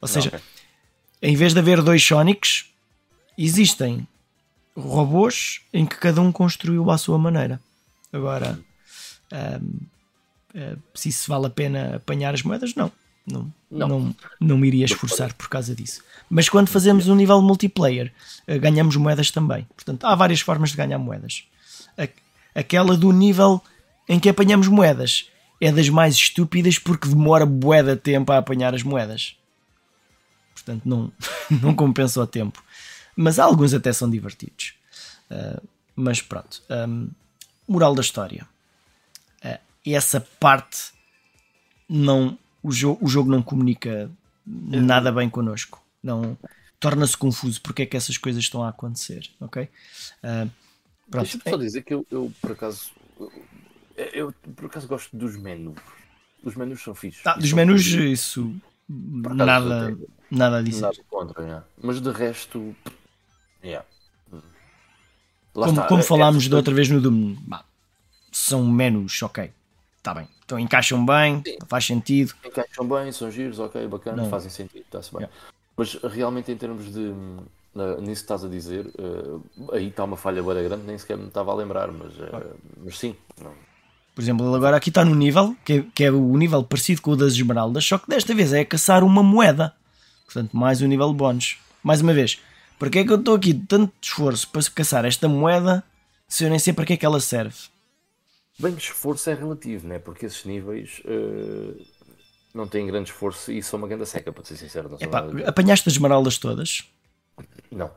Ou seja, okay. Em vez de haver dois Sonics, existem robôs em que cada um construiu à sua maneira. Agora, um, uh, se isso vale a pena apanhar as moedas, não. Não, não. não, não me iria esforçar por causa disso. Mas quando fazemos um nível multiplayer, uh, ganhamos moedas também. Portanto, há várias formas de ganhar moedas. Aquela do nível em que apanhamos moedas é das mais estúpidas porque demora bué de tempo a apanhar as moedas. Portanto, não, [laughs] não compensa o tempo. Mas alguns até são divertidos. Uh, mas pronto. Um, moral da história. Uh, essa parte não. O, jo o jogo não comunica nada bem connosco. Não torna-se confuso porque é que essas coisas estão a acontecer. Ok? Uh, Deixa-me só dizer que eu, eu por acaso eu por acaso gosto dos menus. Os menus são fixos. Ah, dos menus, isso. Nada, nada disso. Nada contra, yeah. Mas de resto. Yeah. como, está, como é, falámos é, da outra vez no Doom, são menus, ok. Está bem. Então encaixam bem, sim. faz sentido. Encaixam bem, são giros, ok, bacana, Não. fazem sentido, está-se bem. Yeah. Mas realmente em termos de. nisso que estás a dizer, uh, aí está uma falha bem grande, nem sequer me estava a lembrar, mas, uh, mas sim. Não por exemplo, ele agora aqui está no nível, que é, que é o nível parecido com o das esmeraldas, só que desta vez é caçar uma moeda. Portanto, mais um nível de bónus. Mais uma vez, para que é que eu estou aqui de tanto esforço para caçar esta moeda se eu nem sei para que é que ela serve? Bem, esforço é relativo, né? porque esses níveis uh, não têm grande esforço e são uma grande seca, para ser sincero. Não Epá, apanhaste as esmeraldas todas? Não.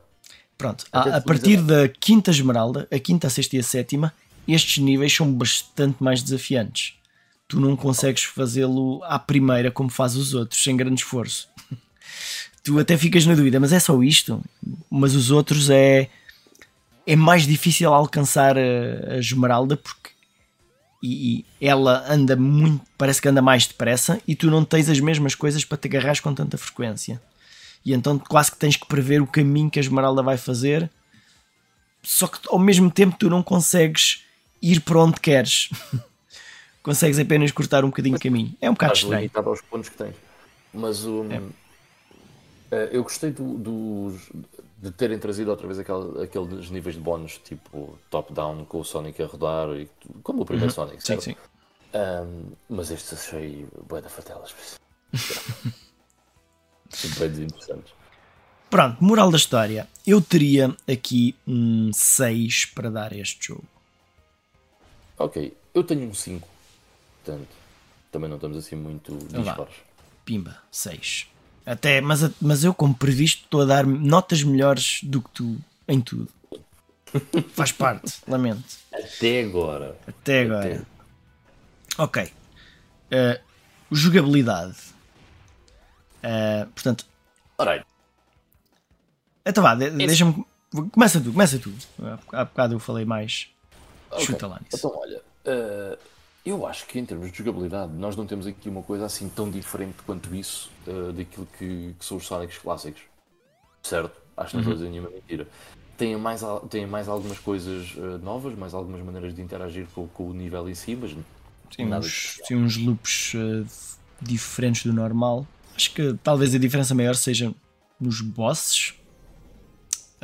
Pronto, a, a partir da quinta esmeralda, a quinta, a sexta e a sétima, estes níveis são bastante mais desafiantes. Tu não consegues fazê-lo à primeira como faz os outros, sem grande esforço. [laughs] tu até ficas na dúvida, mas é só isto? Mas os outros é é mais difícil alcançar a, a esmeralda porque e, ela anda muito, parece que anda mais depressa e tu não tens as mesmas coisas para te agarrar com tanta frequência. E então quase que tens que prever o caminho que a esmeralda vai fazer. Só que ao mesmo tempo tu não consegues ir para onde queres. [laughs] Consegues apenas cortar um bocadinho de caminho. É um bocado estranho. limitado aos pontos que tens. Mas o. Um, é. Uh, eu gostei do, do, de terem trazido outra vez aquele, aqueles níveis de bónus, tipo top-down, com o Sonic a rodar, e, como o primeiro uhum. Sonic, certo? Sim, [laughs] sim. Um, mas estes achei bem da fatelas. bem desinteressantes. Pronto, moral da história. Eu teria aqui um 6 para dar a este jogo. Ok, eu tenho um 5. Portanto, também não estamos assim muito disparos. Pimba, 6. Até, mas, mas eu, como previsto, estou a dar notas melhores do que tu em tudo. [laughs] Faz parte, lamento. Até agora. Até agora. Até. Ok. Uh, jogabilidade. Uh, portanto. Alright. Então vá, de, deixa-me. Começa tu, começa tu. Há bocado eu falei mais. Okay. Chuta lá nisso. Então, olha, uh, eu acho que em termos de jogabilidade, nós não temos aqui uma coisa assim tão diferente quanto isso uh, daquilo que, que, são os Sonics clássicos. Certo? Acho que não estou a dizer nenhuma mentira. Tem mais, tem mais algumas coisas uh, novas, mais algumas maneiras de interagir com, com, o nível em si, mas nada uns, sim, uns loops diferentes do normal. Acho que talvez a diferença maior seja nos bosses.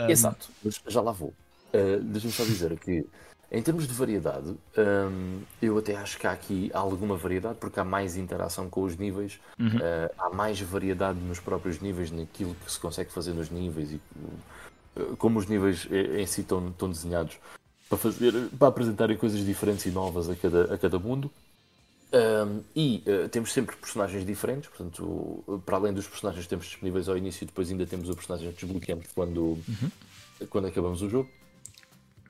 Exato, mas já lá vou. Uh, Deixa-me só dizer aqui em termos de variedade, hum, eu até acho que há aqui alguma variedade, porque há mais interação com os níveis, uhum. uh, há mais variedade nos próprios níveis, naquilo que se consegue fazer nos níveis e uh, como os níveis em si estão, estão desenhados para, fazer, para apresentarem coisas diferentes e novas a cada, a cada mundo. Um, e uh, temos sempre personagens diferentes, portanto, para além dos personagens que temos disponíveis ao início, depois ainda temos o personagem que desbloqueamos quando, uhum. quando acabamos o jogo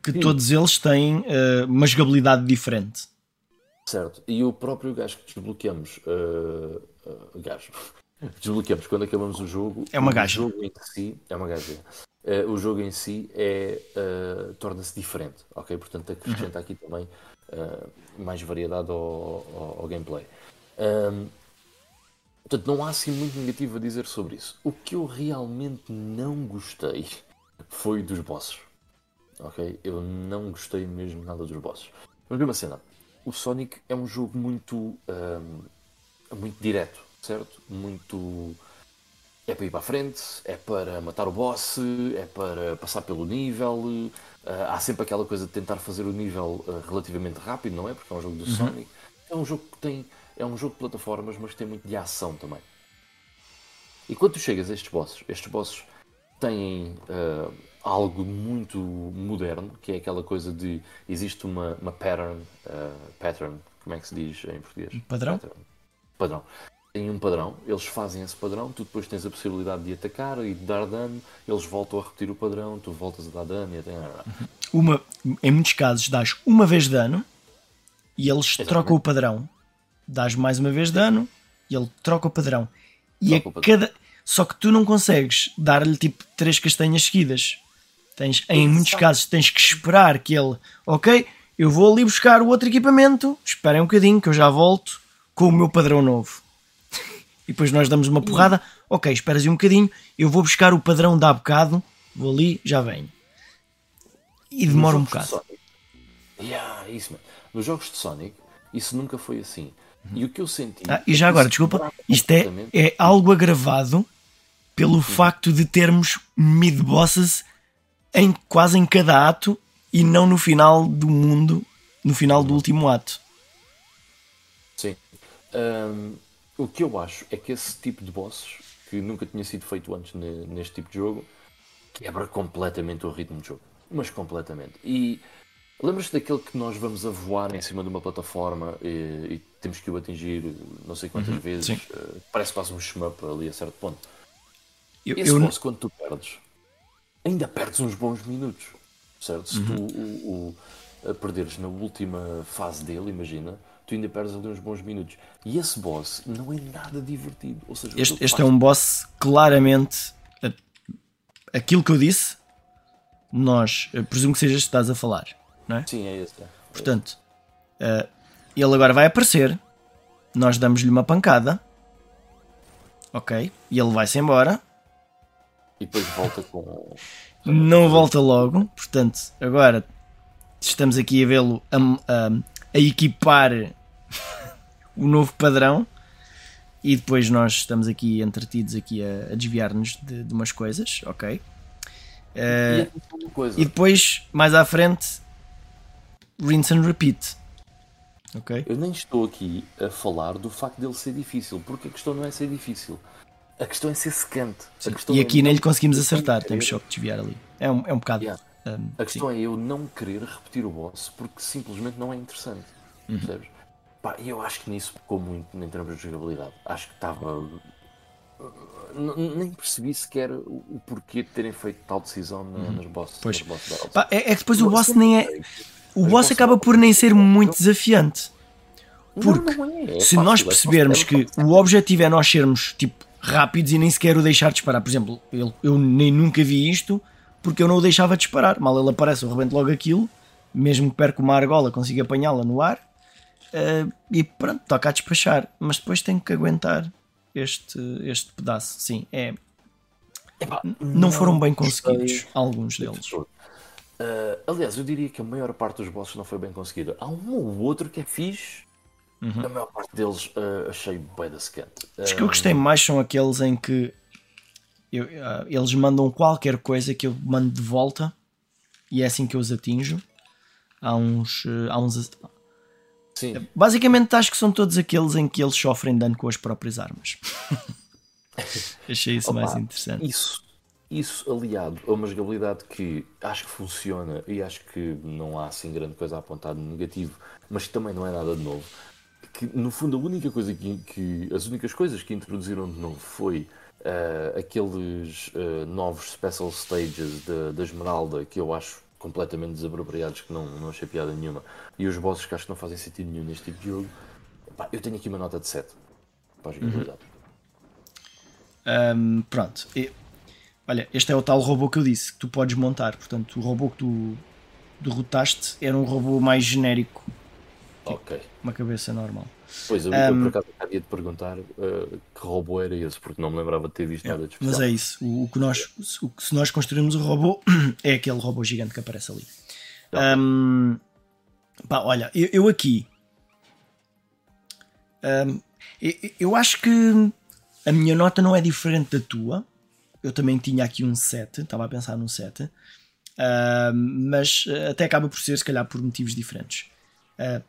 que Sim. todos eles têm uh, uma jogabilidade diferente. Certo. E o próprio gajo que desbloqueamos. Uh, uh, gajo. [laughs] desbloqueamos quando acabamos o jogo. É uma gaja. O jogo em si. É uma gaja. Uh, o jogo em si é, torna-se diferente. Ok? Portanto, acrescenta uhum. aqui também mais variedade ao, ao, ao gameplay. Um, Portanto, não há assim muito negativo a dizer sobre isso. O que eu realmente não gostei foi dos bosses. Ok? Eu não gostei mesmo nada dos bosses. Mas mesmo cena, o Sonic é um jogo muito, um, muito direto, certo? Muito. É para ir para a frente, é para matar o boss, é para passar pelo nível. Uh, há sempre aquela coisa de tentar fazer o nível uh, relativamente rápido, não é? Porque é um jogo do uhum. Sonic. É um jogo que tem. É um jogo de plataformas, mas tem muito de ação também. E quando tu chegas a estes bosses, estes bosses têm uh, algo muito moderno, que é aquela coisa de existe uma, uma pattern, uh, pattern, como é que se diz em português? Padrão? Pattern. Padrão. Tem um padrão, eles fazem esse padrão, tu depois tens a possibilidade de atacar e de dar dano, eles voltam a repetir o padrão, tu voltas a dar dano e até. Uma, em muitos casos dás uma vez dano e eles Exatamente. trocam o padrão. Dás mais uma vez dano e ele troca o padrão. E troca a padrão. cada. Só que tu não consegues dar-lhe tipo três castanhas seguidas. Tens, em muitos casos tens que esperar que ele, ok, eu vou ali buscar o outro equipamento, esperem um bocadinho que eu já volto com o meu padrão novo. e depois nós damos uma porrada, ok, esperas um bocadinho, eu vou buscar o padrão de há bocado, vou ali, já venho. E demora um bocado. De yeah, isso, man. Nos jogos de Sonic, isso nunca foi assim. E o que eu senti. Ah, e já é agora, desculpa, isto é, é algo agravado pelo facto de termos mid-bosses em, quase em cada ato e não no final do mundo, no final do último ato. Sim. Um, o que eu acho é que esse tipo de bosses, que nunca tinha sido feito antes neste tipo de jogo, quebra completamente o ritmo de jogo. Mas completamente. E lembras-te daquele que nós vamos a voar em cima de uma plataforma e, e temos que o atingir não sei quantas uhum, vezes? Uh, parece quase um shmup ali a certo ponto. Eu, Esse eu... boss, quando tu perdes, ainda perdes uns bons minutos, certo? Se tu o, o perderes na última fase dele, imagina, tu ainda perdes ali uns bons minutos. E esse boss não é nada divertido. Ou seja, este, este é um boss claramente aquilo que eu disse. Nós, eu presumo que seja este que estás a falar, não é? Sim, é esse. É. Portanto, uh, ele agora vai aparecer. Nós damos-lhe uma pancada. Ok? E ele vai-se embora. E depois volta com. [laughs] Não volta logo, portanto, agora estamos aqui a vê-lo a, a, a, equipar [laughs] o novo padrão e depois nós estamos aqui entretidos aqui a, a desviar-nos de, de, umas coisas, ok? Uh, coisa. e depois, mais à frente, rinse and repeat. Okay? Eu nem estou aqui a falar do facto dele ser difícil, porque a questão não é ser difícil. A questão é ser secante. e aqui é nem lhe conseguimos acertar, temos só que desviar ali. É um, é um bocado. Yeah. Um, a questão sim. é eu não querer repetir o boss porque simplesmente não é interessante. Uhum. Percebes? Pá, eu acho que nisso ficou muito em termos de jogabilidade. Acho que estava. Nem percebi sequer o porquê de terem feito tal decisão uhum. nas bosses. Pois. Nas boss Pá, é, é, que depois o boss nem é. O boss acaba por nem ser muito desafiante. Porque não, não é. É se nós é percebermos que o objetivo é nós sermos tipo rápidos e nem sequer o deixar disparar. Por exemplo, eu, eu nem nunca vi isto porque eu não o deixava disparar. Mal ele aparece, eu rebento logo aquilo, mesmo que perca uma argola, consigo apanhá-la no ar uh, e pronto, toca a despachar. Mas depois tenho que aguentar este, este pedaço. Sim, é. Epá, não, foram bem conseguidos alguns deles. Uh, aliás, eu diria que a maior parte dos bosses não foi bem conseguida. Há um ou outro que é fixe Uhum. A maior parte deles uh, achei bem da secante. Os que eu gostei mais são aqueles em que eu, uh, eles mandam qualquer coisa que eu mando de volta e é assim que eu os atinjo. Há uns. Uh, há uns Sim. Basicamente acho que são todos aqueles em que eles sofrem dano com as próprias armas. [laughs] Achei isso Opa, mais interessante. Isso, isso aliado a uma jogabilidade que acho que funciona e acho que não há assim grande coisa a apontar de negativo, mas que também não é nada de novo que no fundo a única coisa que, que as únicas coisas que introduziram de novo foi uh, aqueles uh, novos special stages da Esmeralda que eu acho completamente desapropriados que não, não achei piada nenhuma. E os bosses que acho que não fazem sentido nenhum neste tipo de jogo. Epá, eu tenho aqui uma nota de 7 para a uhum. um, pronto e, olha, este é o tal robô que eu disse que tu podes montar, portanto o robô que tu derrotaste era um robô mais genérico Ok. Uma cabeça normal. Pois, eu, eu por acaso havia de perguntar uh, que robô era esse, porque não me lembrava de ter visto nada de especial. Mas é isso. O, o que nós, o se nós construímos o robô [clears throat] é aquele robô gigante que aparece ali. Um, pá, olha, eu, eu aqui. Um, eu, eu acho que a minha nota não é diferente da tua. Eu também tinha aqui um 7, estava a pensar num 7. Uh, mas até acaba por ser, se calhar, por motivos diferentes. Uh,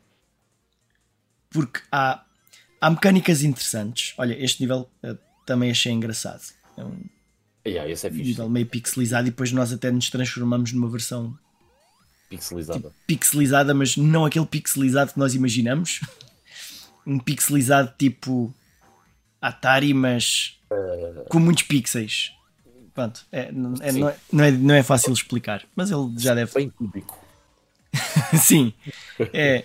porque há, há mecânicas interessantes. Olha, este nível uh, também achei engraçado. É um yeah, esse é nível meio pixelizado e depois nós até nos transformamos numa versão pixelizada. Tipo, pixelizada, mas não aquele pixelizado que nós imaginamos. [laughs] um pixelizado tipo Atari, mas uh... com muitos pixels. Pronto, é, é, não, é, não, é, não é fácil explicar, mas ele já deve. Bem cúbico. [laughs] Sim, é,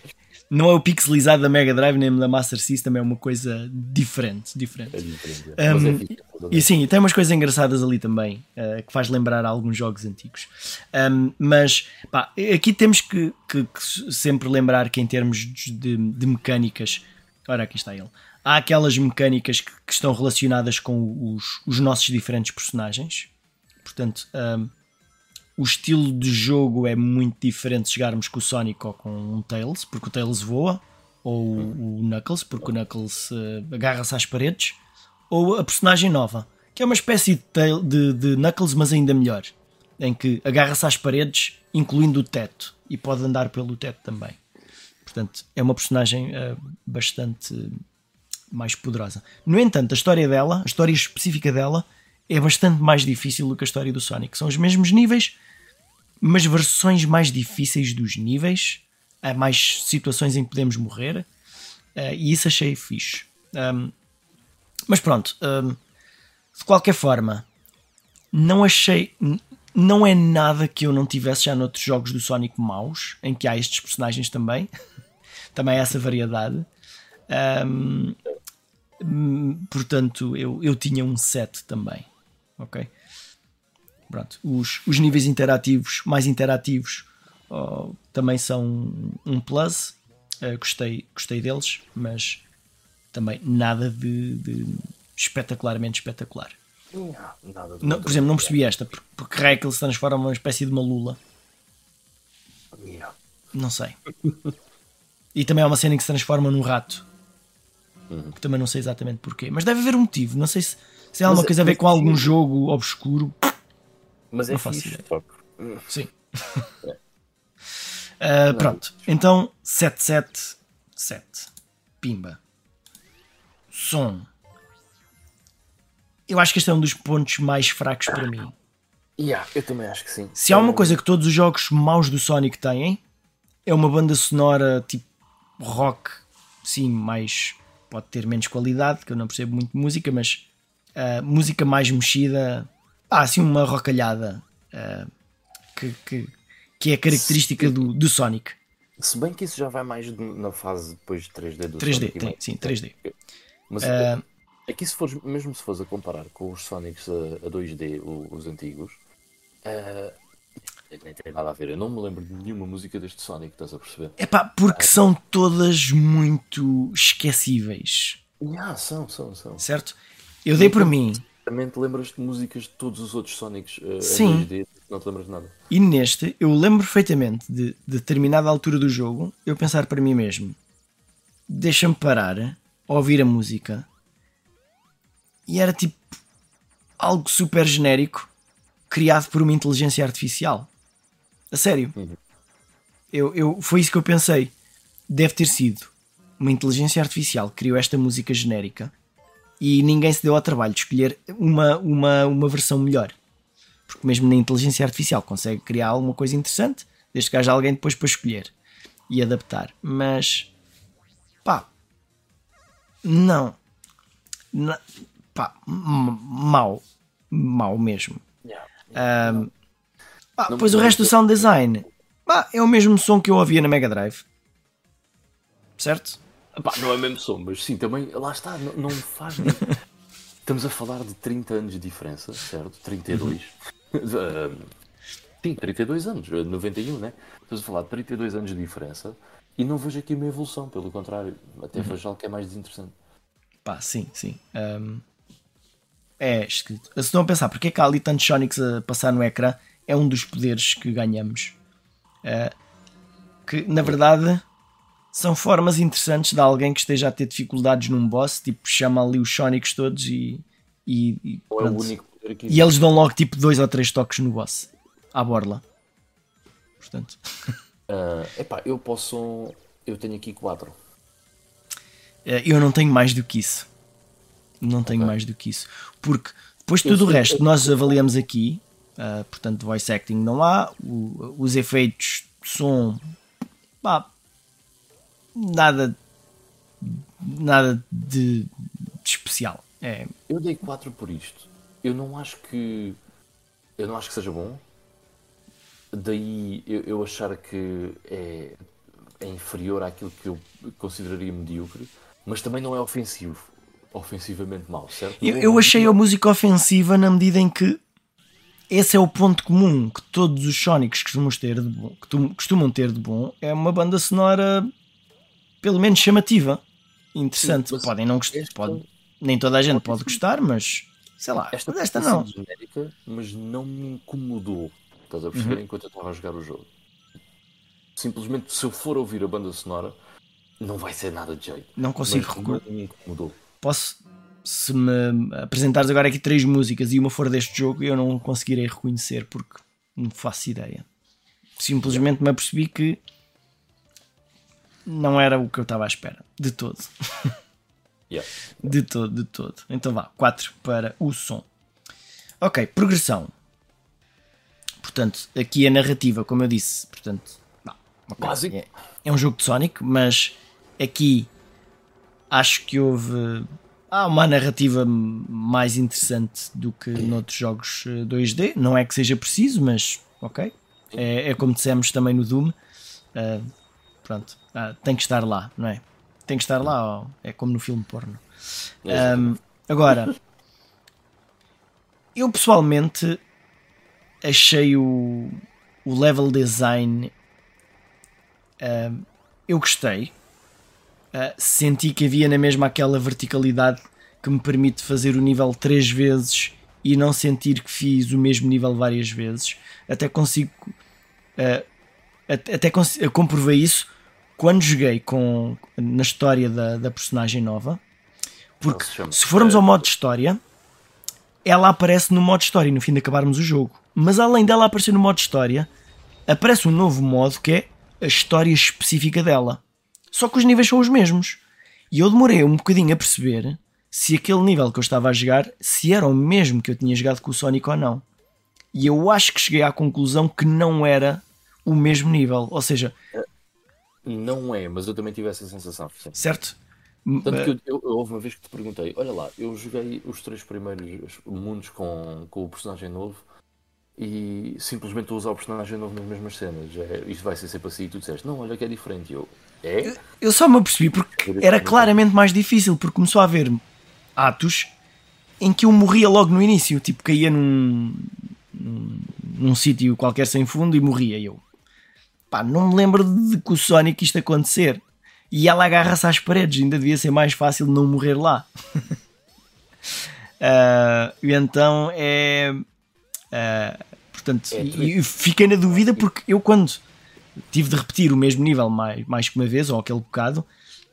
não é o pixelizado da Mega Drive nem da Master System, é uma coisa diferente. diferente. É diferente. É. Um, é e sim, tem umas coisas engraçadas ali também uh, que faz lembrar alguns jogos antigos. Um, mas pá, aqui temos que, que, que, sempre lembrar que, em termos de, de, mecânicas, ora aqui está ele, há aquelas mecânicas que, que estão relacionadas com os, os, nossos diferentes personagens. Portanto, um, o estilo de jogo é muito diferente se jogarmos com o Sonic ou com um Tails, porque o Tails voa, ou o Knuckles, porque o Knuckles uh, agarra-se às paredes, ou a personagem nova, que é uma espécie de, tail, de, de Knuckles, mas ainda melhor, em que agarra-se às paredes, incluindo o teto, e pode andar pelo teto também. Portanto, é uma personagem uh, bastante mais poderosa. No entanto, a história dela, a história específica dela, é bastante mais difícil do que a história do Sonic. São os mesmos níveis, mas versões mais difíceis dos níveis, há mais situações em que podemos morrer, uh, e isso achei fixe. Um, mas pronto, um, de qualquer forma, não achei. Não é nada que eu não tivesse já noutros jogos do Sonic maus, em que há estes personagens também. [laughs] também há essa variedade. Um, portanto, eu, eu tinha um 7 também. Ok? Pronto. Os, os níveis interativos, mais interativos, oh, também são um plus. Uh, gostei, gostei deles, mas também nada de, de espetacularmente espetacular. Não, nada não, por exemplo, não percebi esta, porque, Rekel se transforma numa espécie de uma lula. Não, não sei. e também há uma cena em que se transforma num rato. Uhum. Que também não sei exatamente porquê. Mas deve haver um motivo. Não sei se, se tem alguma coisa a ver com algum jogo obscuro. Mas é fixe. Sim. [laughs] uh, pronto. Então, 777. Pimba. Som. Eu acho que este é um dos pontos mais fracos para mim. Yeah, eu também acho que sim. Se há uma coisa que todos os jogos maus do Sonic têm, é uma banda sonora tipo rock, sim, mais. pode ter menos qualidade, que eu não percebo muito música, mas uh, música mais mexida há assim uma rocalhada uh, que, que, que, é característica do, do Sonic. Se bem que isso já vai mais na fase depois de 3D do 3D, Sonic. Tem, sim, 3D. Mas uh, aqui se fores, mesmo se fores a comparar com os Sonics a, a 2D, os, antigos, uh, nem tem nada a ver. Eu não me lembro de nenhuma música deste Sonic, estás a perceber? É pá, porque são todas muito esquecíveis. Ah, são, são, são. Certo? Eu dei por mim te lembras de músicas de todos os outros Sonics uh, Sim. 2D, não te lembras de nada. E neste, eu lembro perfeitamente de, de determinada altura do jogo, eu pensar para mim mesmo: deixa-me parar, ouvir a música. E era tipo algo super genérico, criado por uma inteligência artificial. A sério. Uhum. Eu, eu, foi isso que eu pensei. Deve ter sido uma inteligência artificial que criou esta música genérica e ninguém se deu ao trabalho de escolher uma, uma, uma versão melhor. Porque mesmo na inteligência artificial consegue criar alguma coisa interessante, desde que haja alguém depois para escolher e adaptar. Mas pá, não, não pá, mau, mau mesmo. Yeah. Um, pá, depois o resto do sound design pá, é o mesmo som que eu ouvia na Mega Drive, certo? Epá, não é mesmo som, mas sim, também, lá está, não, não faz. Estamos a falar de 30 anos de diferença, certo? 32. Uhum. sim, 32 anos, 91, né? Estamos a falar de 32 anos de diferença E não vejo aqui uma evolução, pelo contrário, até uhum. vejo algo que é mais desinteressante. Pá, sim, sim. Um, é escrito. Se estão a pensar, porque é que há ali tantos Sonics a passar no ecrã? É um dos poderes que ganhamos. Uh, que na verdade são formas interessantes de alguém que esteja a ter dificuldades num boss, tipo, chama ali os Sonics todos e. E, e, é e eles dão logo tipo dois ou três toques no boss à borla. Portanto. Uh, [laughs] epá, eu posso. Eu tenho aqui quatro. Uh, eu não tenho mais do que isso. Não tenho okay. mais do que isso. Porque depois tudo o resto que nós avaliamos aqui, uh, portanto, voice acting não há, o, os efeitos de som, pá, nada, nada de, de especial. É. Eu dei 4 por isto. Eu não acho que eu não acho que seja bom. Daí eu, eu achar que é, é inferior àquilo que eu consideraria medíocre, mas também não é ofensivo, ofensivamente mal, certo? Eu, eu achei a música ofensiva na medida em que esse é o ponto comum que todos os Sonics costumam ter de bom, costumam ter de bom é uma banda sonora pelo menos chamativa, interessante. Sim, Podem não gostar, esta... pode, nem toda a gente pode gostar, mas sei lá, esta, esta não. Genérica, mas não me incomodou. Estás a perceber uhum. enquanto eu estava a jogar o jogo. Simplesmente se eu for ouvir a banda sonora, não vai ser nada de jeito. Não consigo reconhecer. Posso, se me apresentares agora aqui três músicas e uma for deste jogo, eu não conseguirei reconhecer porque não faço ideia. Simplesmente me apercebi que não era o que eu estava à espera, de todo. [laughs] Yeah. De todo, de todo. Então vá, 4 para o som. Ok, progressão. Portanto, aqui a narrativa, como eu disse, portanto, não, okay, é, é, um jogo de Sonic, mas aqui acho que houve há uma narrativa mais interessante do que noutros jogos 2D. Eh, não é que seja preciso, mas ok. É, é como dissemos também no Doom. Uh, pronto, ah, tem que estar lá, não é? Tem que estar lá, é como no filme porno. Um, agora, eu pessoalmente achei o, o level design. Uh, eu gostei. Uh, senti que havia na mesma aquela verticalidade que me permite fazer o nível três vezes e não sentir que fiz o mesmo nível várias vezes. Até consigo. Uh, até, até comprovei isso quando joguei com, na história da, da personagem nova. Porque se formos ao modo de história, ela aparece no modo história no fim de acabarmos o jogo. Mas além dela aparecer no modo história, aparece um novo modo que é a história específica dela. Só que os níveis são os mesmos. E eu demorei um bocadinho a perceber se aquele nível que eu estava a jogar, se era o mesmo que eu tinha jogado com o Sonic ou não. E eu acho que cheguei à conclusão que não era o mesmo nível. Ou seja, não é, mas eu também tive essa sensação. Sim. Certo. Tanto que eu, eu, eu, houve uma vez que te perguntei: olha lá, eu joguei os três primeiros mundos com, com o personagem novo e simplesmente estou a usar o personagem novo nas mesmas cenas. É, isto vai ser sempre assim e tu disseste: não, olha que é diferente. Eu, é? Eu só me apercebi porque era claramente mais difícil, porque começou a haver atos em que eu morria logo no início, tipo caía num, num, num sítio qualquer sem fundo e morria eu. Pá, não me lembro de que o Sonic isto acontecer. E ela agarra-se às paredes, ainda devia ser mais fácil não morrer lá. uh, [laughs] e então é. Uh, portanto, é, fiquei na dúvida porque eu, quando tive de repetir o mesmo nível mais, mais que uma vez, ou aquele bocado,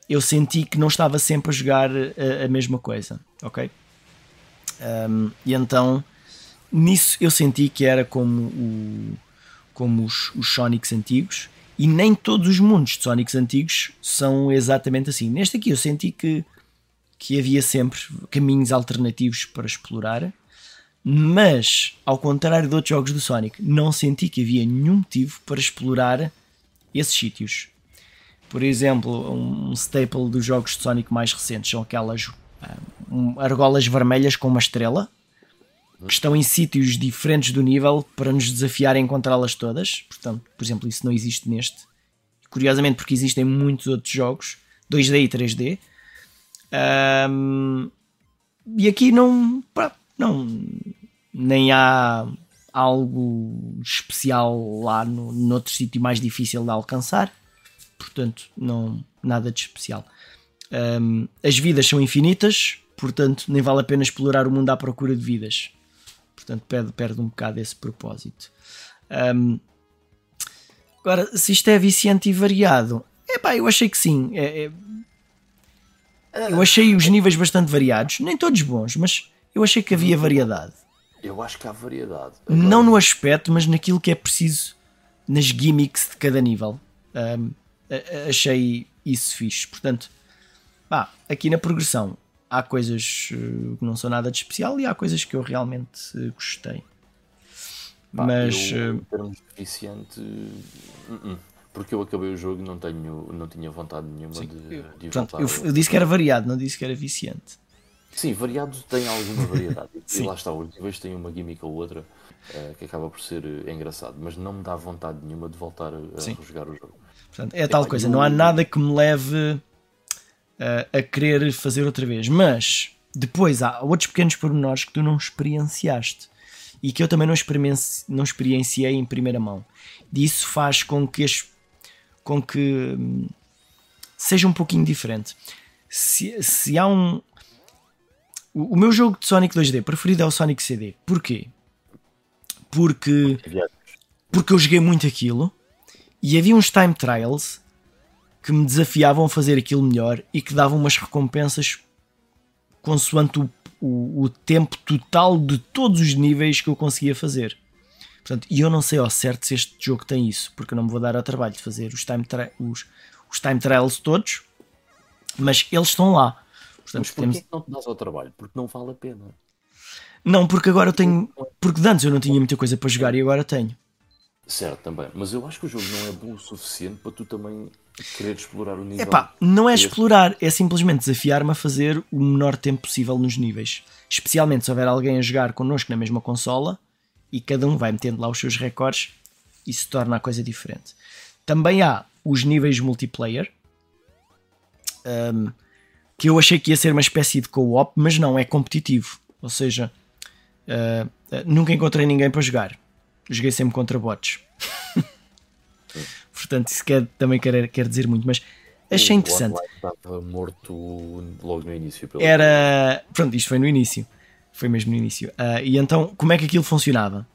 eu senti que não estava sempre a jogar a, a mesma coisa, ok? Um, e então, nisso eu senti que era como o como os, os Sonics antigos, e nem todos os mundos de Sonics antigos são exatamente assim. Neste aqui eu senti que, que havia sempre caminhos alternativos para explorar, mas ao contrário de outros jogos do Sonic, não senti que havia nenhum motivo para explorar esses sítios. Por exemplo, um staple dos jogos de Sonic mais recentes são aquelas ah, um, argolas vermelhas com uma estrela que estão em sítios diferentes do nível para nos desafiar a encontrá-las todas. Portanto, por exemplo, isso não existe neste. Curiosamente, porque existem muitos outros jogos 2D e 3D. Um, e aqui não, não. Nem há algo especial lá no, noutro sítio mais difícil de alcançar. portanto, não, nada de especial. Um, as vidas são infinitas, portanto, nem vale a pena explorar o mundo à procura de vidas. Portanto, perde, perde um bocado esse propósito. Um, agora, se isto é viciante e variado, é pá, eu achei que sim. É, é, eu achei os níveis bastante variados, nem todos bons, mas eu achei que havia variedade. Eu acho que há variedade. Agora... Não no aspecto, mas naquilo que é preciso, nas gimmicks de cada nível. Um, achei isso fixe. Portanto, pá, aqui na progressão há coisas uh, que não são nada de especial e há coisas que eu realmente uh, gostei. Pá, mas eu, em uh, termos de viciante, uh -uh porque eu acabei o jogo e não, tenho, não tinha vontade nenhuma Sim, de, de Pronto, eu, eu, disse que era variado, não disse que era viciante. Sim, variado tem alguma variedade. [laughs] e lá está, os níveis têm uma gimmick ou outra uh, que acaba por ser uh, engraçado, mas não me dá vontade nenhuma de voltar a, a jogar o jogo. Portanto, é, tal coisa, não há nada que me leve uh, a querer fazer outra vez, mas depois há outros pequenos pormenores que tu não experienciaste e que eu também não, experienci não experienciei em primeira mão. Isso faz com que as com que hum, seja um pouquinho diferente. Se, se há um. O, o, meu jogo de Sonic 2D preferido é o Sonic CD. Porquê? Porque. Porque eu joguei muito aquilo e havia uns time trials que me desafiavam a fazer aquilo melhor e que davam umas recompensas consoante o, o, o tempo total de todos os níveis que eu conseguia fazer. Portanto, e eu não sei ao certo se este jogo tem isso, porque eu não me vou dar ao trabalho de fazer os time, os, os time trials todos, mas eles estão lá. Portanto, mas temos... não te dás ao trabalho? Porque não vale a pena. Não, porque agora eu tenho. Porque antes eu não tinha muita coisa para jogar e agora tenho. Certo, também. Mas eu acho que o jogo não é bom o suficiente para tu também querer explorar o nível. Epá, não é explorar, é simplesmente desafiar-me a fazer o menor tempo possível nos níveis. Especialmente se houver alguém a jogar connosco na mesma consola e cada um vai metendo lá os seus recordes se torna a coisa diferente. Também há os níveis multiplayer, um, que eu achei que ia ser uma espécie de co-op, mas não, é competitivo. Ou seja, uh, nunca encontrei ninguém para jogar. Joguei sempre contra bots. [laughs] Portanto, isso quer, também quer, quer dizer muito, mas achei o interessante. estava morto logo no início. Era. Pronto, isto foi no início. Foi mesmo no início. Uh, e então, como é que aquilo funcionava?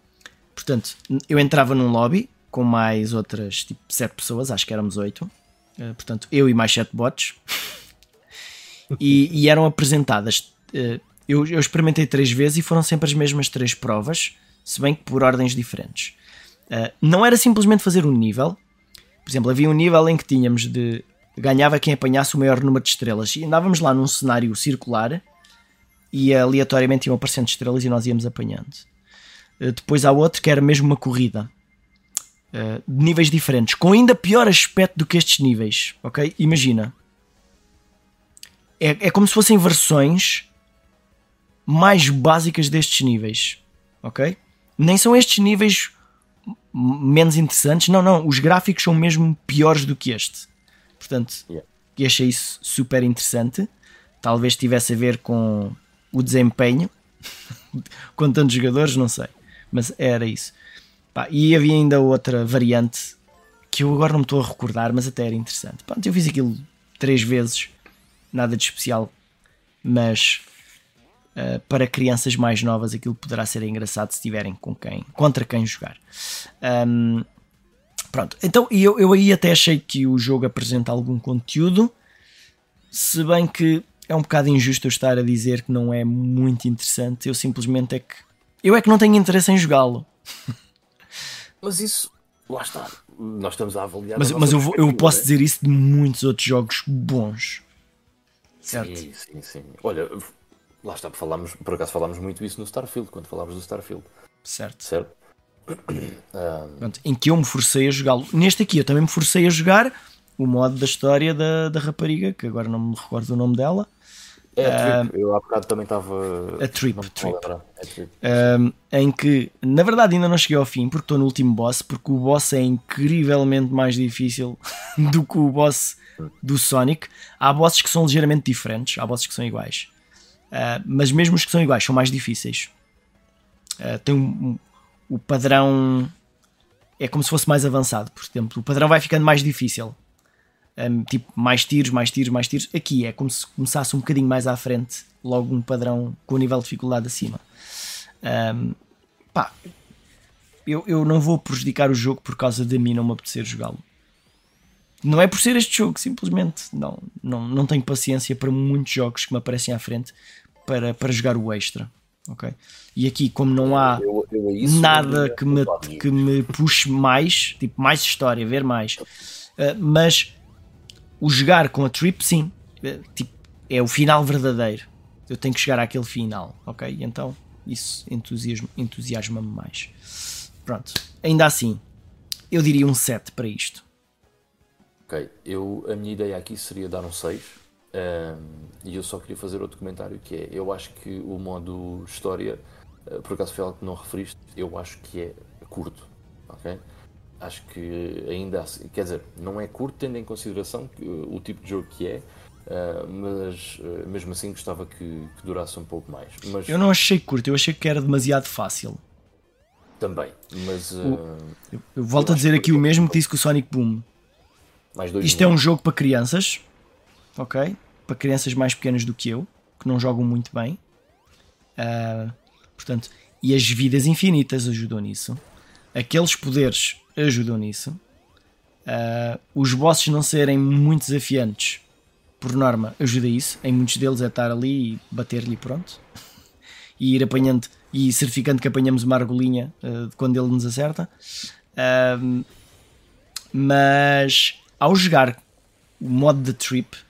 Portanto, eu entrava num lobby com mais outras, tipo, sete pessoas, acho que éramos oito. Uh, portanto, eu e mais sete bots. [laughs] e, e, eram apresentadas. Uh, eu, eu, experimentei três vezes e foram sempre as mesmas três provas, se bem que por ordens diferentes. não era simplesmente fazer um nível. Por exemplo, havia um nível em que tínhamos de. ganhava quem apanhasse o maior número de estrelas. E andávamos lá num cenário circular e aleatoriamente iam aparecendo estrelas e nós íamos apanhando. Uh, depois há outro que era mesmo uma corrida. Uh, de níveis diferentes, com ainda pior aspecto do que estes níveis, ok? Imagina. É, é como se fossem versões mais básicas destes níveis, ok? Nem são estes níveis menos interessantes, não, não, os gráficos são mesmo piores do que este. Portanto, yeah. achei isso super interessante. Talvez tivesse a ver com o desempenho [laughs] com tantos jogadores, não sei, mas era isso. Pá, e havia ainda outra variante que eu agora não me estou a recordar, mas até era interessante. Pronto, eu fiz aquilo três vezes, nada de especial, mas uh, para crianças mais novas aquilo poderá ser engraçado se tiverem com quem, contra quem jogar. Um, pronto, então eu, eu aí até achei que o jogo apresenta algum conteúdo, se bem que é um bocado injusto eu estar a dizer que não é muito interessante. Eu simplesmente é que. Eu é que não tenho interesse em jogá-lo. [laughs] Mas isso. Lá está. Nós estamos a avaliar. Mas, a mas eu, vou, eu posso é? dizer isso de muitos outros jogos bons. Certo? Sim, sim, sim. Olha, lá está, falámos, por acaso falámos muito isso no Starfield, quando falámos do Starfield. Certo. Certo? Um... [coughs] Pronto, em que eu me forcei a jogá-lo. Neste aqui eu também me forcei a jogar o modo da história da, da rapariga, que agora não me recordo o nome dela. É a Trip, uh, eu há bocado também estava. A Trip, trip. É trip. Um, em que, na verdade, ainda não cheguei ao fim porque estou no último boss, porque o boss é incrivelmente mais difícil [laughs] do que o boss do Sonic. Há bosses que são ligeiramente diferentes, há bosses que são iguais, uh, mas mesmo os que são iguais são mais difíceis. Uh, tem um, um, o padrão é como se fosse mais avançado, por exemplo, o padrão vai ficando mais difícil Um, tipo, mais tiros, mais tiros, mais tiros. Aqui é como se começasse um bocadinho mais à frente, logo um padrão com o nível de dificuldade acima. Um, pá, eu, eu não vou prejudicar o jogo por causa de mim não me apetecer jogá-lo. Não é por ser este jogo, simplesmente. Não, não, não tenho paciência para muitos jogos que me aparecem à frente para, para jogar o extra. ok E aqui, como não há Eu- eu nada que me, que me puxe mais, tipo, mais história, ver mais. Uh, mas o jogar com a trip, sim, é, tipo, é o final verdadeiro. Eu tenho que chegar àquele final, ok? Então isso entusiasma- entusiasma-me mais. Pronto, ainda assim, eu diria um 7 para isto. Ok, eu, a minha ideia aqui seria dar um 6 ehm, e eu só queria fazer outro comentário que é, eu acho que o modo história, eh, por acaso foi algo que não referiste, eu acho que é curto, ok? Acho que ainda assim, quer dizer, não é curto tendo em consideração eh, o tipo de jogo que é, eh, mas eh, mesmo assim gostava que, que durasse um pouco mais. Mas Eu não achei curto, eu achei que era demasiado fácil. também, mas eh, Eu, eu volto a dizer aqui o mesmo que disse com o Sonic Boom. Isto é um jogo para crianças, ok? Para crianças mais pequenas do que eu, que não jogam muito bem. Ah, portanto, e as vidas infinitas ajudam nisso. Aqueles poderes ajudam nisso. Ah, os bosses não serem muito desafiantes, por norma, ajuda isso. Em muitos deles é estar ali e bater-lhe pronto. E ir apanhando e certificando que apanhamos uma argolinha ah, quando ele nos acerta. Ah, mas ao jogar o modo de trip,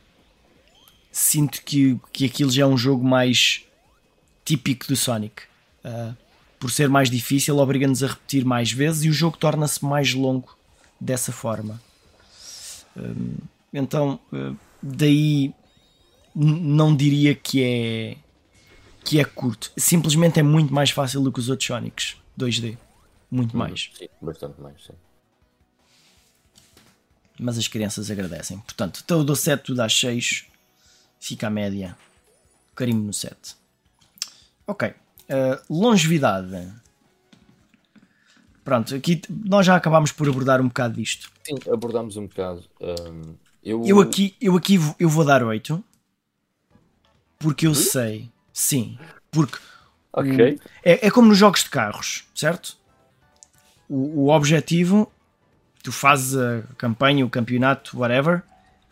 sinto que, que aquilo já é um jogo mais típico do Sonic. Uh, por ser mais difícil, obriga-nos a repetir mais vezes e o jogo torna-se mais longo dessa forma. Um, então, uh, daí não diria que é que é curto. Simplesmente é muito mais fácil do que os outros Sonics 2D. Muito mais. Sim, bastante mais, sim. mas as crianças agradecem. Portanto, então eu dou 7, tu dás 6, fica a média. Carimbo no 7. Ok. Uh, longevidade. Pronto, aqui nós já acabámos por abordar um bocado disto. Sim, abordámos um bocado. hum, eu, Eu aqui, eu aqui vou- eu vou dar 8 porque eu sei, sim, porque Ok. É, é como nos jogos de carros, certo? O, o objetivo, tu fazes a campanha, o campeonato, whatever,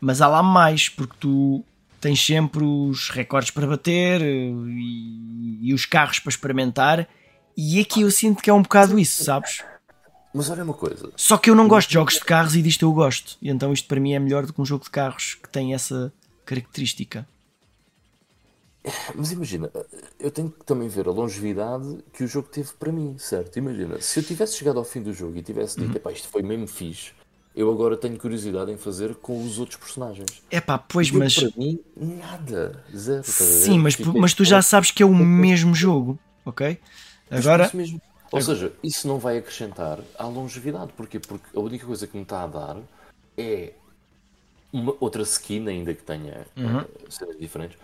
mas há lá mais, porque tu tens sempre os recordes para bater eh, e, e os carros para experimentar. E aqui eu sinto que é um bocado isso, sabes? Mas olha uma coisa. Só que eu não gosto de jogos de carros e disto eu gosto. E então isto para mim é melhor do que um jogo de carros que tem essa característica. Mas imagina, eu tenho que também ver a longevidade que o jogo teve para mim, certo? Imagina, se eu tivesse chegado ao fim do jogo e tivesse dito, epá, isto foi mesmo fixe, eu agora tenho curiosidade em fazer com os outros personagens. É pá, pois, jogo mas. para mim, nada. Zero. Sim, mas, Fiquei- mas tu já sabes que é o mesmo jogo, ok? Agora, mesmo. Ou seja, isso não vai acrescentar à longevidade. Porquê? Porque a única coisa que me está a dar é uma outra skin, ainda que tenha Uhum. eh, cenas diferentes,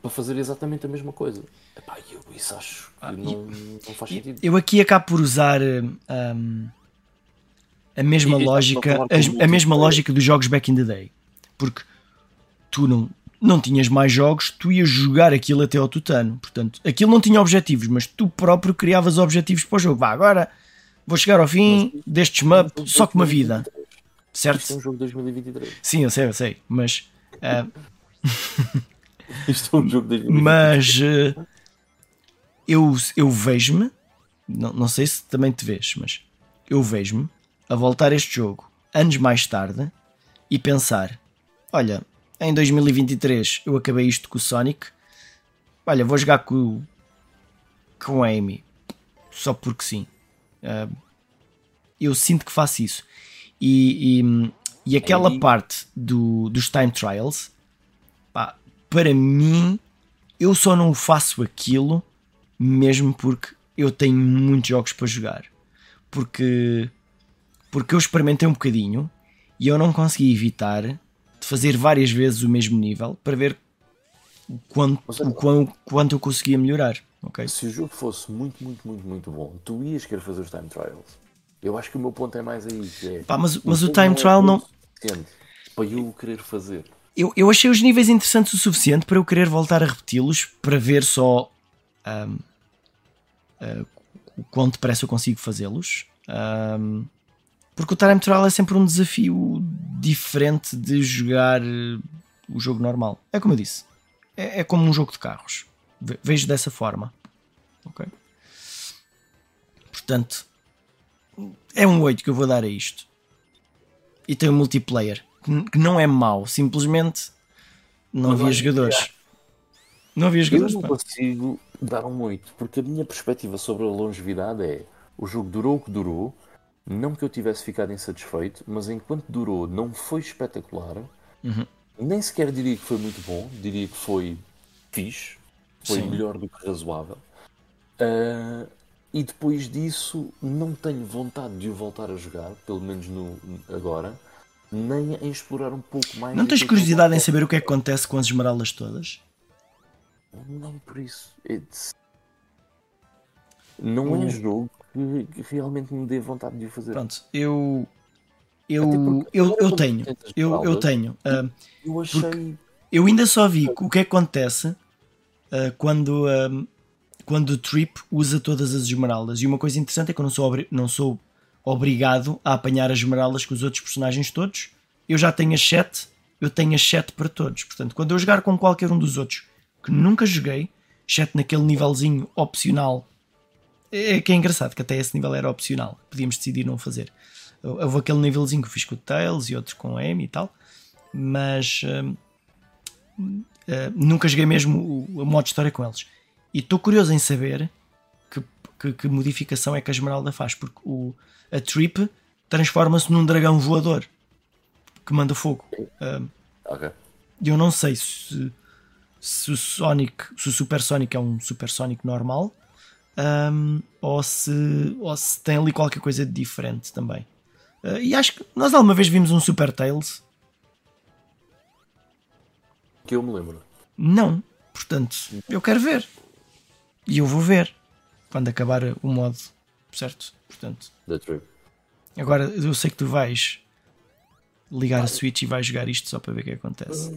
para fazer exatamente a mesma coisa. Epá, eu isso acho que não, não faz sentido. eu aqui acabo por usar hum, hum, a mesma E- lógica, a a mesma lógica dos jogos back in the day, porque tu não, não tinhas mais jogos, tu ias jogar aquilo até ao tutano, portanto, aquilo não tinha objetivos, mas tu próprio criavas objetivos para o jogo. Vá, agora vou chegar ao fim deste shmup só com uma vida, certo? Isto é um jogo de 2023. Sim, eu sei, eu sei, mas ah, [laughs] Isto é um jogo de 2023. mas eh, eu, eu vejo-me, não, não sei se também te vês, mas eu vejo-me a voltar a este jogo anos mais tarde e pensar: olha, em 2023 eu acabei isto com o Sonic, olha, vou jogar com, o- com a Amy, só porque sim. Ah, eu sinto que faço isso. E, e, e aquela Amy? parte do, dos time trials, pá, para mim, eu só não faço aquilo mesmo porque eu tenho muitos jogos para jogar. Porque, porque eu experimentei um bocadinho e eu não consegui evitar de fazer várias vezes o mesmo nível para ver o quanto, o quão- quanto eu conseguia melhorar. ok? Se o jogo fosse muito, muito, muito, muito bom, tu ias querer fazer os time trials. Eu acho que o meu ponto é mais aí. É, Pá, mas- mas o time não é trial bom não- para eu o querer fazer. Eu, eu achei os níveis interessantes o suficiente para eu querer voltar a repeti-los para ver só um, uh, o quão depressa eu consigo fazê-los. Um, porque o Time Trial é sempre um desafio diferente de jogar o jogo normal. É como eu disse, é, é como um jogo de carros. Vejo dessa forma. Ok? Portanto, é um 8 que eu vou dar a isto. E tem um multiplayer que não é mau, simplesmente não, não havia jogadores. Não havia jogadores. Eu não consigo dar um 8, porque a minha perspectiva sobre a longevidade é o jogo durou o que durou, não que eu tivesse ficado insatisfeito, mas enquanto durou não foi espetacular, uhum. nem sequer diria que foi muito bom, diria que foi fixe, foi Sim. melhor do que razoável. Uh, e depois disso não tenho vontade de o voltar a jogar, pelo menos no, agora, nem em explorar um pouco mais. Não tens curiosidade em saber o que é que acontece com as esmeraldas todas? Não por isso. It's... Não é jogo que, realmente me dê vontade de o fazer. Pronto, eu. Eu, eu, eu tenho. Eu, eu tenho. Uh, eu achei. Eu ainda só vi o que é que acontece uh, quando. Uh, quando o Trip usa todas as esmeraldas. E uma coisa interessante é que eu não sou, não sou obrigado a apanhar as esmeraldas com os outros personagens todos. Eu já tenho as 7, eu tenho as 7 para todos. Portanto, quando eu jogar com qualquer um dos outros que nunca joguei, exceto naquele nívelzinho opcional, é que é engraçado que até esse nível era opcional, podíamos decidir não fazer. Houve aquele nívelzinho que fiz com o Tails e outro com a Amy e tal, mas uh, uh, nunca joguei mesmo o, o modo história com eles. E estou curioso em saber que, que, que, modificação é que a Esmeralda faz, porque o, a Trip transforma-se num dragão voador que manda fogo. Okay. Eu não sei se, se o Sonic, se o Super Sonic é um Super Sonic normal um, ou, se, ou se tem ali qualquer coisa de diferente também. Uh, e acho que nós alguma vez vimos um Super Tails. Que eu me lembro. Não, portanto, eu quero ver. E eu vou ver quando acabar o modo, certo? Portanto, agora eu sei que tu vais ligar a Switch e vais jogar isto só para ver o que acontece.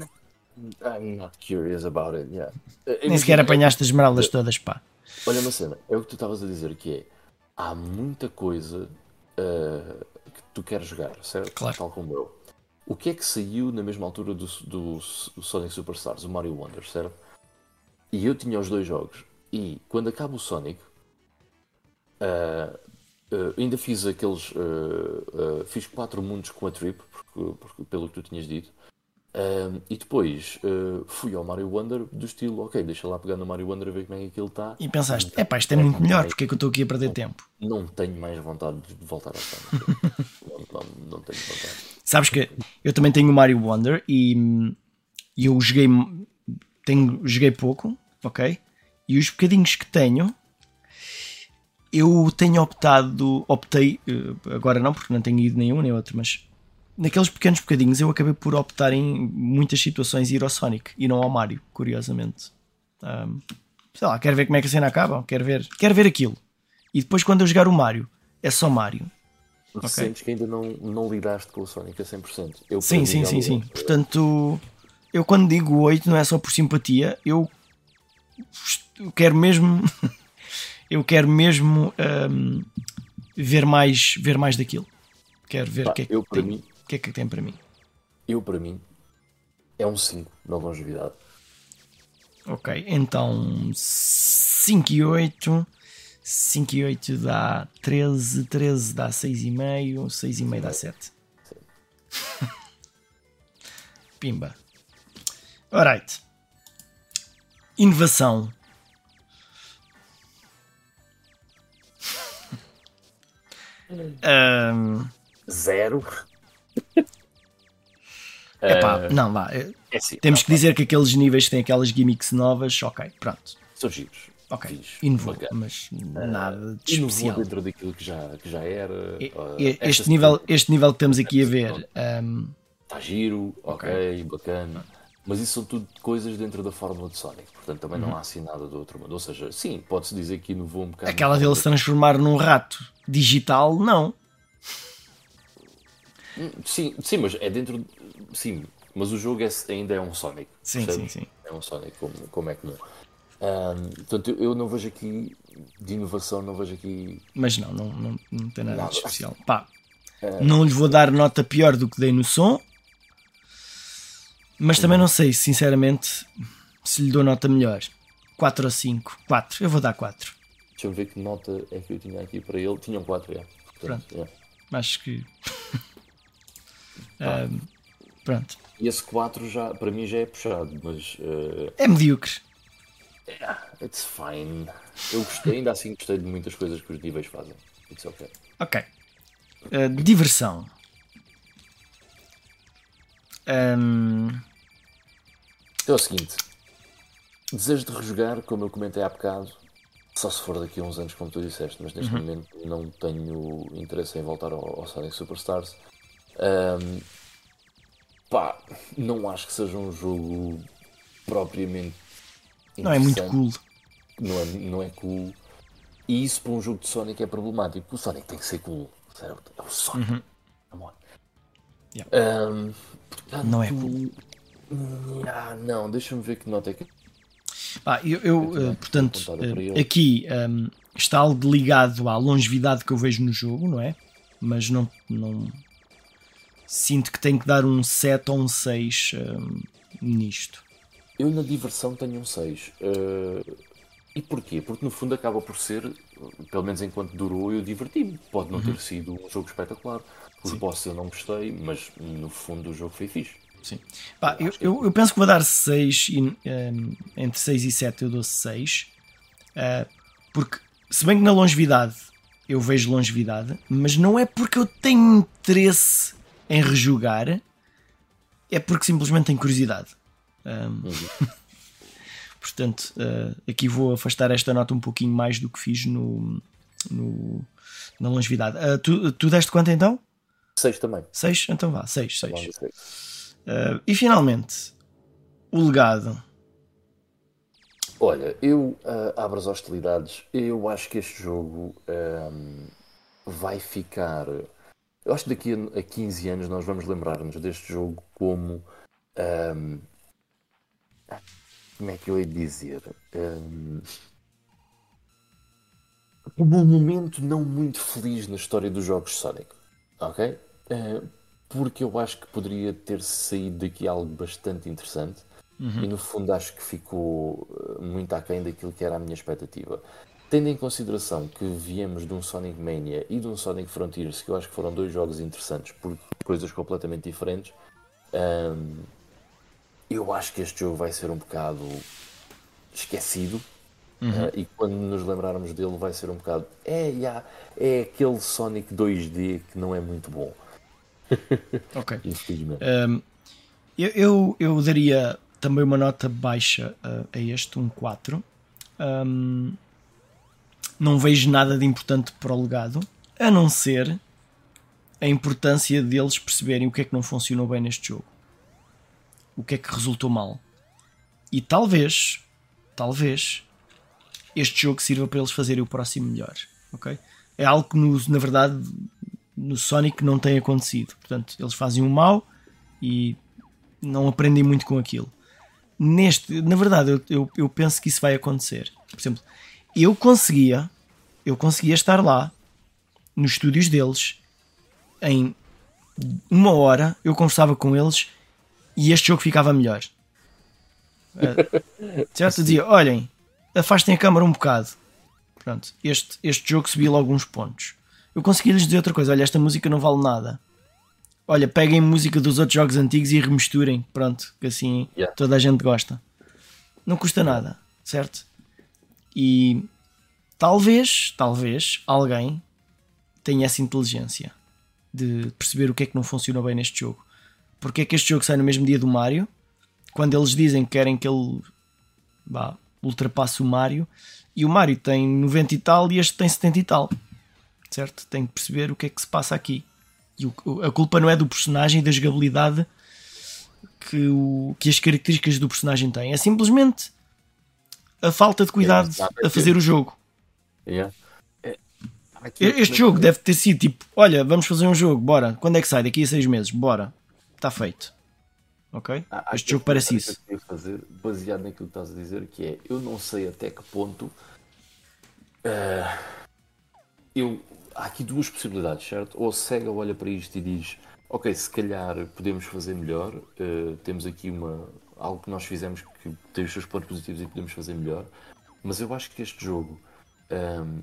I'm not curious about it, yeah. Nem sequer apanhaste as esmeraldas todas, pá. Olha uma cena, é o que tu estavas a dizer que é há muita coisa uh, que tu queres jogar, certo? Claro. Tal como eu. O que é que saiu na mesma altura do, do, do Sonic Superstars, o Mario Wonder, certo? E eu tinha os dois jogos. E quando acaba o Sonic, uh, uh, ainda fiz aqueles. Fiz quatro mundos com a Trip, porque, porque, pelo que tu tinhas dito. E depois fui ao Mario Wonder do estilo, ok, deixa lá pegar no Mario Wonder a ver como é que aquilo está. E pensaste, é pá, isto é muito melhor, porque é que eu estou aqui a perder tempo? Não tenho mais vontade de voltar ao não, [laughs] não, não, tenho vontade. Sabes que eu também tenho o Mario Wonder e, e eu joguei, tenho, joguei pouco, ok? E os bocadinhos que tenho, eu tenho optado, optei, eh, agora não, porque não tenho ido nenhum nem outro, mas naqueles pequenos bocadinhos eu acabei por optar em muitas situações ir ao Sonic e não ao Mario, curiosamente. Um, sei lá, quero ver como é que a cena acaba, quero ver, quero ver aquilo. E depois quando eu jogar o Mario, é só Mario. Okay. Sentes que ainda não, não lidaste com o Sonic a 100%. Eu, sim, sim, sim, sim. Portanto, eu quando digo 8 não é só por simpatia, eu eu quero mesmo [laughs] eu quero mesmo um, ver mais ver mais daquilo quero ver o que, é que, tem, mim, que é que tem para mim? Eu para mim é um 5 na longevidade. Ok então 5 e 8 5 e 8 dá 13 13 dá 6,5 6,5 dá 7 [laughs] pimba. Alright. Inovação. [laughs] Um... Zero. Epá, uh, não, vá. É, é assim, Temos não, que dizer que aqueles níveis têm aquelas gimmicks novas, ok, pronto. São giros. Ok, inovou, mas nada de uh, especial. dentro daquilo que já, que já era. E, este, nível, este nível que estamos aqui a ver. Um... Está giro, ok, okay bacana. Mas isso são tudo coisas dentro da fórmula de Sonic, portanto também uhum. não há assim nada do outro mundo. Ou seja, sim, pode-se dizer que inovou um bocado. Aquela dele se transformar num rato digital, não. Sim, sim, mas é dentro. Sim, mas o jogo é, ainda é um Sonic. Sim, sim, sim. É um Sonic, como, como é que não. Um, portanto, eu, não vejo aqui de inovação, não vejo aqui. Mas não, não, não, não tem nada, nada. de especial. Pá, uh... não lhe vou dar nota pior do que dei no som, mas também não sei, sinceramente, se lhe dou nota melhor. 4 ou 5? 4. Eu vou dar 4. Deixa eu ver que nota é que eu tinha aqui para ele. Tinham 4, é. Portanto, pronto. É. Acho que. [laughs] um, pronto. E esse 4 já, para mim já é puxado, mas. Uh... É medíocre. Yeah, it's fine. Eu gostei, ainda assim gostei de muitas coisas que os níveis fazem. It's ok. Ok. Uh, diversão. Um... É o seguinte. Desejo de rejogar, como eu comentei há bocado, só se for daqui a uns anos, como tu disseste, mas neste uhum. momento não tenho interesse em voltar ao, ao Sonic Superstars. Um, pá, não acho que seja um jogo propriamente. Não é muito cool. Não é, não é cool. E isso para um jogo de Sonic é problemático. O Sonic tem que ser cool, certo? É o Sonic. Uhum. Come on. Yeah. Um, portanto, não é cool. Ah, não, deixa-me ver que nota é que ah, eu, eu uh, portanto, uh, aqui um, está algo ligado à longevidade que eu vejo no jogo, não é? Mas não, não sinto que tenho que dar um 7 ou um 6 um, nisto. Eu na diversão tenho um 6. Uh, eh, e porquê? Porque no fundo acaba por ser, pelo menos enquanto durou, eu diverti-me. Pode não uhum. ter sido um jogo espetacular. Os bosses eu não gostei, mas no fundo o jogo foi fixe. Sim. Pá, eu, eu, eu, penso que vou dar 6 e, um, entre 6 e 7 eu dou 6. Uh, eh, porque se bem que na longevidade eu vejo longevidade, mas não é porque eu tenho interesse em rejugar, é porque simplesmente tenho curiosidade. Um, uhum. [laughs] portanto, uh, aqui vou afastar esta nota um pouquinho mais do que fiz no, no na longevidade. Uh, tu, tu deste quanto então? 6 também. 6? Então vá, 6, 6. Uh, e finalmente, o legado. Olha, eu uh, abro as hostilidades. Eu acho que este jogo um, vai ficar. Eu acho que daqui a, a 15 anos nós vamos lembrar-nos deste jogo como. Um, como é que eu ia dizer? Um, como um momento não muito feliz na história dos jogos Sonic. Ok? Uh, porque eu acho que poderia ter saído daqui algo bastante interessante uhum. e no fundo acho que ficou eh, muito aquém daquilo que era a minha expectativa. Tendo em consideração que viemos de um Sonic Mania e de um Sonic Frontiers, que eu acho que foram dois jogos interessantes por coisas completamente diferentes, hum, eu acho que este jogo vai ser um bocado esquecido. Uhum. Uh, e quando nos lembrarmos dele, vai ser um bocado. É, yeah, é aquele Sonic 2D que não é muito bom. [laughs] ok. Um, eu, eu, eu, daria também uma nota baixa a, a este, um 4. Um, não vejo nada de importante para o legado, a não ser a importância deles perceberem o que é que não funcionou bem neste jogo, o que é que resultou mal. E talvez, talvez, este jogo sirva para eles fazerem o próximo melhor. ok? É algo que, no, na verdade, no Sonic não tem acontecido. Portanto, eles fazem o um mal e não aprendem muito com aquilo. Neste, na verdade, eu, eu, eu, penso que isso vai acontecer. Por exemplo, eu conseguia, eu conseguia estar lá nos estúdios deles em uma hora. Eu conversava com eles e este jogo ficava melhor. Uh, certo? Dizia: olhem, afastem a câmara um bocado. Pronto, este, este jogo subiu alguns pontos eu consegui lhes dizer outra coisa: olha, esta música não vale nada. Olha, peguem música dos outros jogos antigos e remisturem. Pronto, que assim yeah. toda a gente gosta. Não custa nada, certo? E talvez, talvez alguém tenha essa inteligência de perceber o que é que não funcionou bem neste jogo. Porque é que este jogo sai no mesmo dia do Mario? Quando eles dizem que querem que ele vá, ultrapasse o Mario, e o Mario tem 90 e tal e este tem 70 e tal certo? Tem que perceber o que é que se passa aqui. E o, a culpa não é do personagem e da jogabilidade que, o, que as características do personagem têm. É simplesmente a falta de cuidado é, a fazer o jogo. Yeah. É, Aqui, Este jogo deve ter sido tipo: olha, vamos fazer um jogo, bora. Quando é que sai? Daqui a seis meses, bora. Está feito. Ok? Há- há Este jogo parece isso. que eu fazer, baseado naquilo que estás a dizer, que é eu não sei até que ponto eh, eu há aqui duas possibilidades, certo? Ou a SEGA olha para isto e diz ok, se calhar podemos fazer melhor, eh, temos aqui uma algo que nós fizemos que tem os seus pontos positivos e podemos fazer melhor, mas eu acho que este jogo ehm,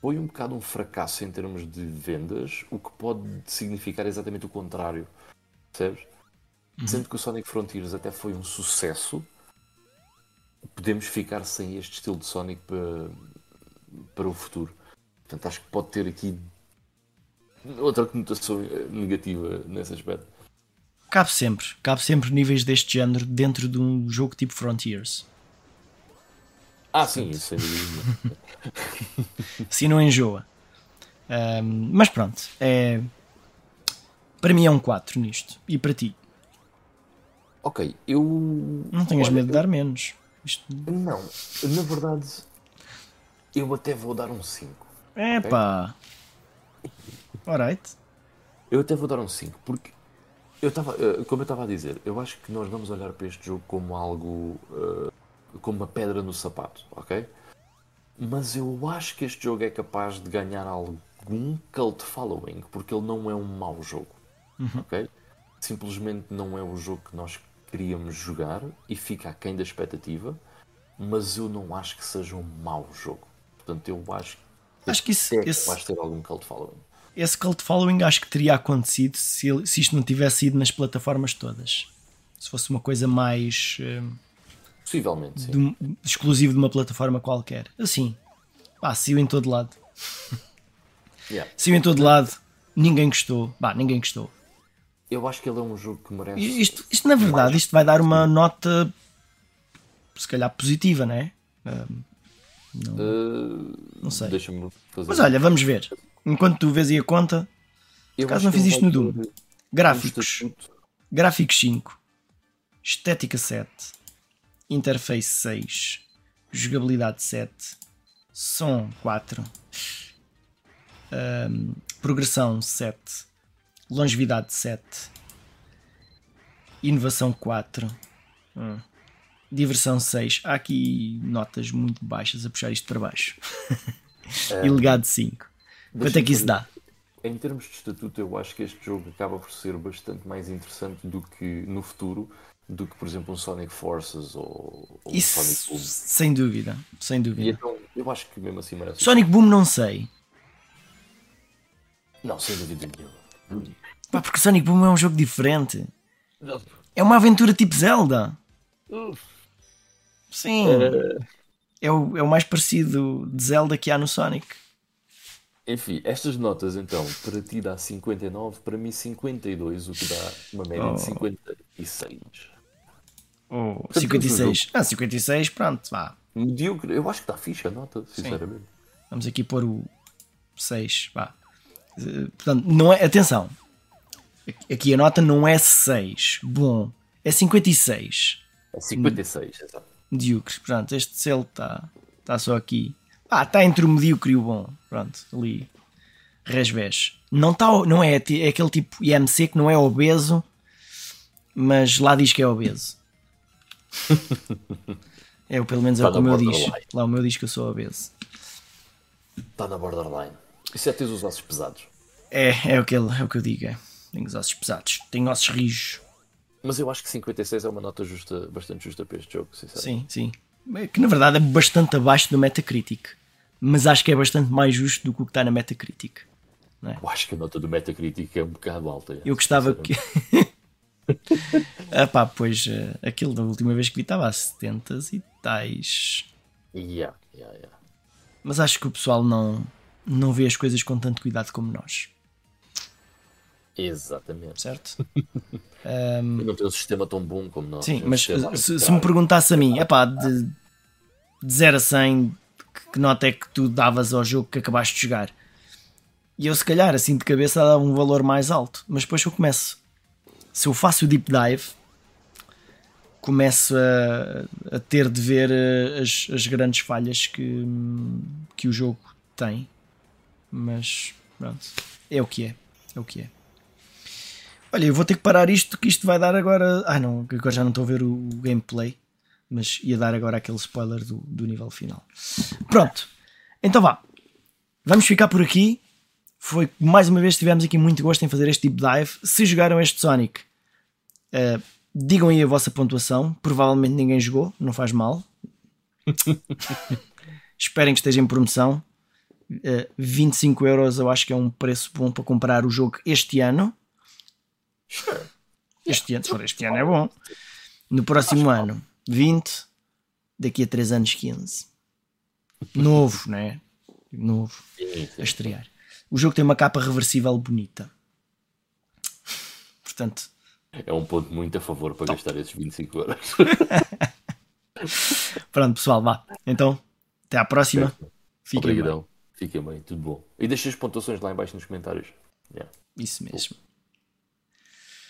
foi um bocado um fracasso em termos de vendas, o que pode significar exatamente o contrário, percebes? Sendo que o Sonic Frontiers até foi um sucesso, podemos ficar sem este estilo de Sonic para, para o futuro. Portanto, acho que pode ter aqui outra conotação negativa nesse aspecto. Cabe sempre. Cabe sempre níveis deste género dentro de um jogo tipo Frontiers. Ah, sim, isso dúvida. nenhuma. Assim não enjoa. Ahm, mas pronto. É... Para mim é um 4 nisto. E para ti? ok, eu. Não tenhas Olha, medo de dar menos. Isto... Não, na verdade, eu até vou dar um 5. Epá. Alright. Eu até vou dar um 5, porque eu estava, eh, como eu estava a dizer, eu acho que nós vamos olhar para este jogo como algo, eh, como uma pedra no sapato, ok? Mas eu acho que este jogo é capaz de ganhar algum cult following, porque ele não é um mau jogo, ok? Simplesmente não é o jogo que nós queríamos jogar e fica aquém da expectativa, mas eu não acho que seja um mau jogo. Portanto, eu acho que Acho que isso- é esse- ter algum cult following. Esse cult following acho que teria acontecido se, se isto não tivesse ido nas plataformas todas. Se fosse uma coisa mais eh, Possivelmente, sim. de exclusivo de uma plataforma qualquer. Assim, pá, saiu em todo lado. [laughs] Yeah. Saiu em todo lado, ninguém gostou. Bah, ninguém gostou. Eu acho que ele é um jogo que merece. Isto, isto na verdade, isto vai dar uma nota se calhar positiva, não é? Ah, Uh, não sei. Deixa-me fazer. Mas olha, vamos ver. Enquanto tu vês aí a conta, Eu caso não fiz isto no Doom. um gráficos. Gráficos 5, estética 7, interface 6, jogabilidade 7, som 4, ahm, progressão 7, longevidade 7, inovação 4, hum, diversão 6. Há aqui notas muito baixas a puxar isto para baixo. [laughs] e legado 5. Quanto é que isso dá? Em termos de estatuto, eu acho que este jogo acaba por ser bastante mais interessante do que no futuro, do que, por exemplo, um Sonic Forces ou, ou um Sonic Isso, Boom. sem dúvida, sem E dúvida. então, eu acho que mesmo assim merece. Sonic Boom não sei. Não, sem dúvida nenhuma. Pá, porque Sonic Boom é um jogo diferente. É uma aventura tipo Zelda. Sim. É o, é o mais parecido de Zelda que há no Sonic. Enfim, estas notas então, para ti dá 59, para mim 52, o que dá uma média Oh. de 56. Oh, Portanto, 56. Ah, 56, pronto, vá. Medíocre, eu acho que está fixe a nota, sinceramente. Vamos aqui pôr o 6, vá. Portanto, não é, atenção. Aqui a nota não é 6, bom. É 56. É 56, exato. medíocre. Pronto, este selo está tá só aqui. Ah, está entre o medíocre e o bom. Pronto, ali. Resvés. Não, tá, não é, é aquele tipo IMC que não é obeso, mas lá diz que é obeso. [laughs] é, pelo menos é o Tá que o na meu diz. Lá o meu diz que eu sou obeso. Está na borderline. Isso é ter os ossos pesados. É, é o que, ele, é o que eu digo. É. Tenho os ossos pesados. Tenho ossos rijos. Mas eu acho que 56 é uma nota justa, bastante justa para este jogo, sinceramente. Sim, sim. É Que na verdade é bastante abaixo do Metacritic. Mas acho que é bastante mais justo do que o que está na Metacritic. Eu acho que a nota do Metacritic é um bocado alta. é, Eu gostava que. ah [laughs] pá, pois eh, aquilo da última vez que vi estava a 70 e tais. Yeah, yeah, yeah. Mas acho que o pessoal não, não vê as coisas com tanto cuidado como nós, Exatamente. certo? [laughs] Não tem um sistema tão bom como nós. Sim, um mas se, se me perguntasse a mim, é pá, de, de 0 a 100, que, nota é que tu davas ao jogo que acabaste de jogar? E eu, se calhar, assim de cabeça, dava um valor mais alto, mas depois eu começo. Se eu faço o deep dive, começo a, a ter de ver eh, as, as grandes falhas que, que o jogo tem Mas pronto, é o que é. É o que é. Olha, eu vou ter que parar isto, que isto vai dar agora. Ah, não, agora já não estou a ver o, o gameplay, mas ia dar agora aquele spoiler do, do nível final. Pronto, então vá, vamos ficar por aqui. Foi mais uma vez tivemos aqui muito gosto em fazer este deep dive. Se jogaram este Sonic, uh, digam aí a vossa pontuação. Provavelmente ninguém jogou, não faz mal. [laughs] Esperem que esteja em promoção. Uh, 25 euros eu acho que é um preço bom para comprar o jogo este ano. Este ano, se for este ano é bom. No próximo ano, 20. Daqui a 3 anos, 15. Novo, né? Novo. A estrear. O jogo tem uma capa reversível bonita. Portanto. É um ponto muito a favor para gastar esses 25 euros. [laughs] Pronto, pessoal, vá. Então, até à próxima. Fiquem Obrigadão. bem. Fiquem bem, tudo bom. E deixem as pontuações lá embaixo nos comentários. Yeah. Isso mesmo.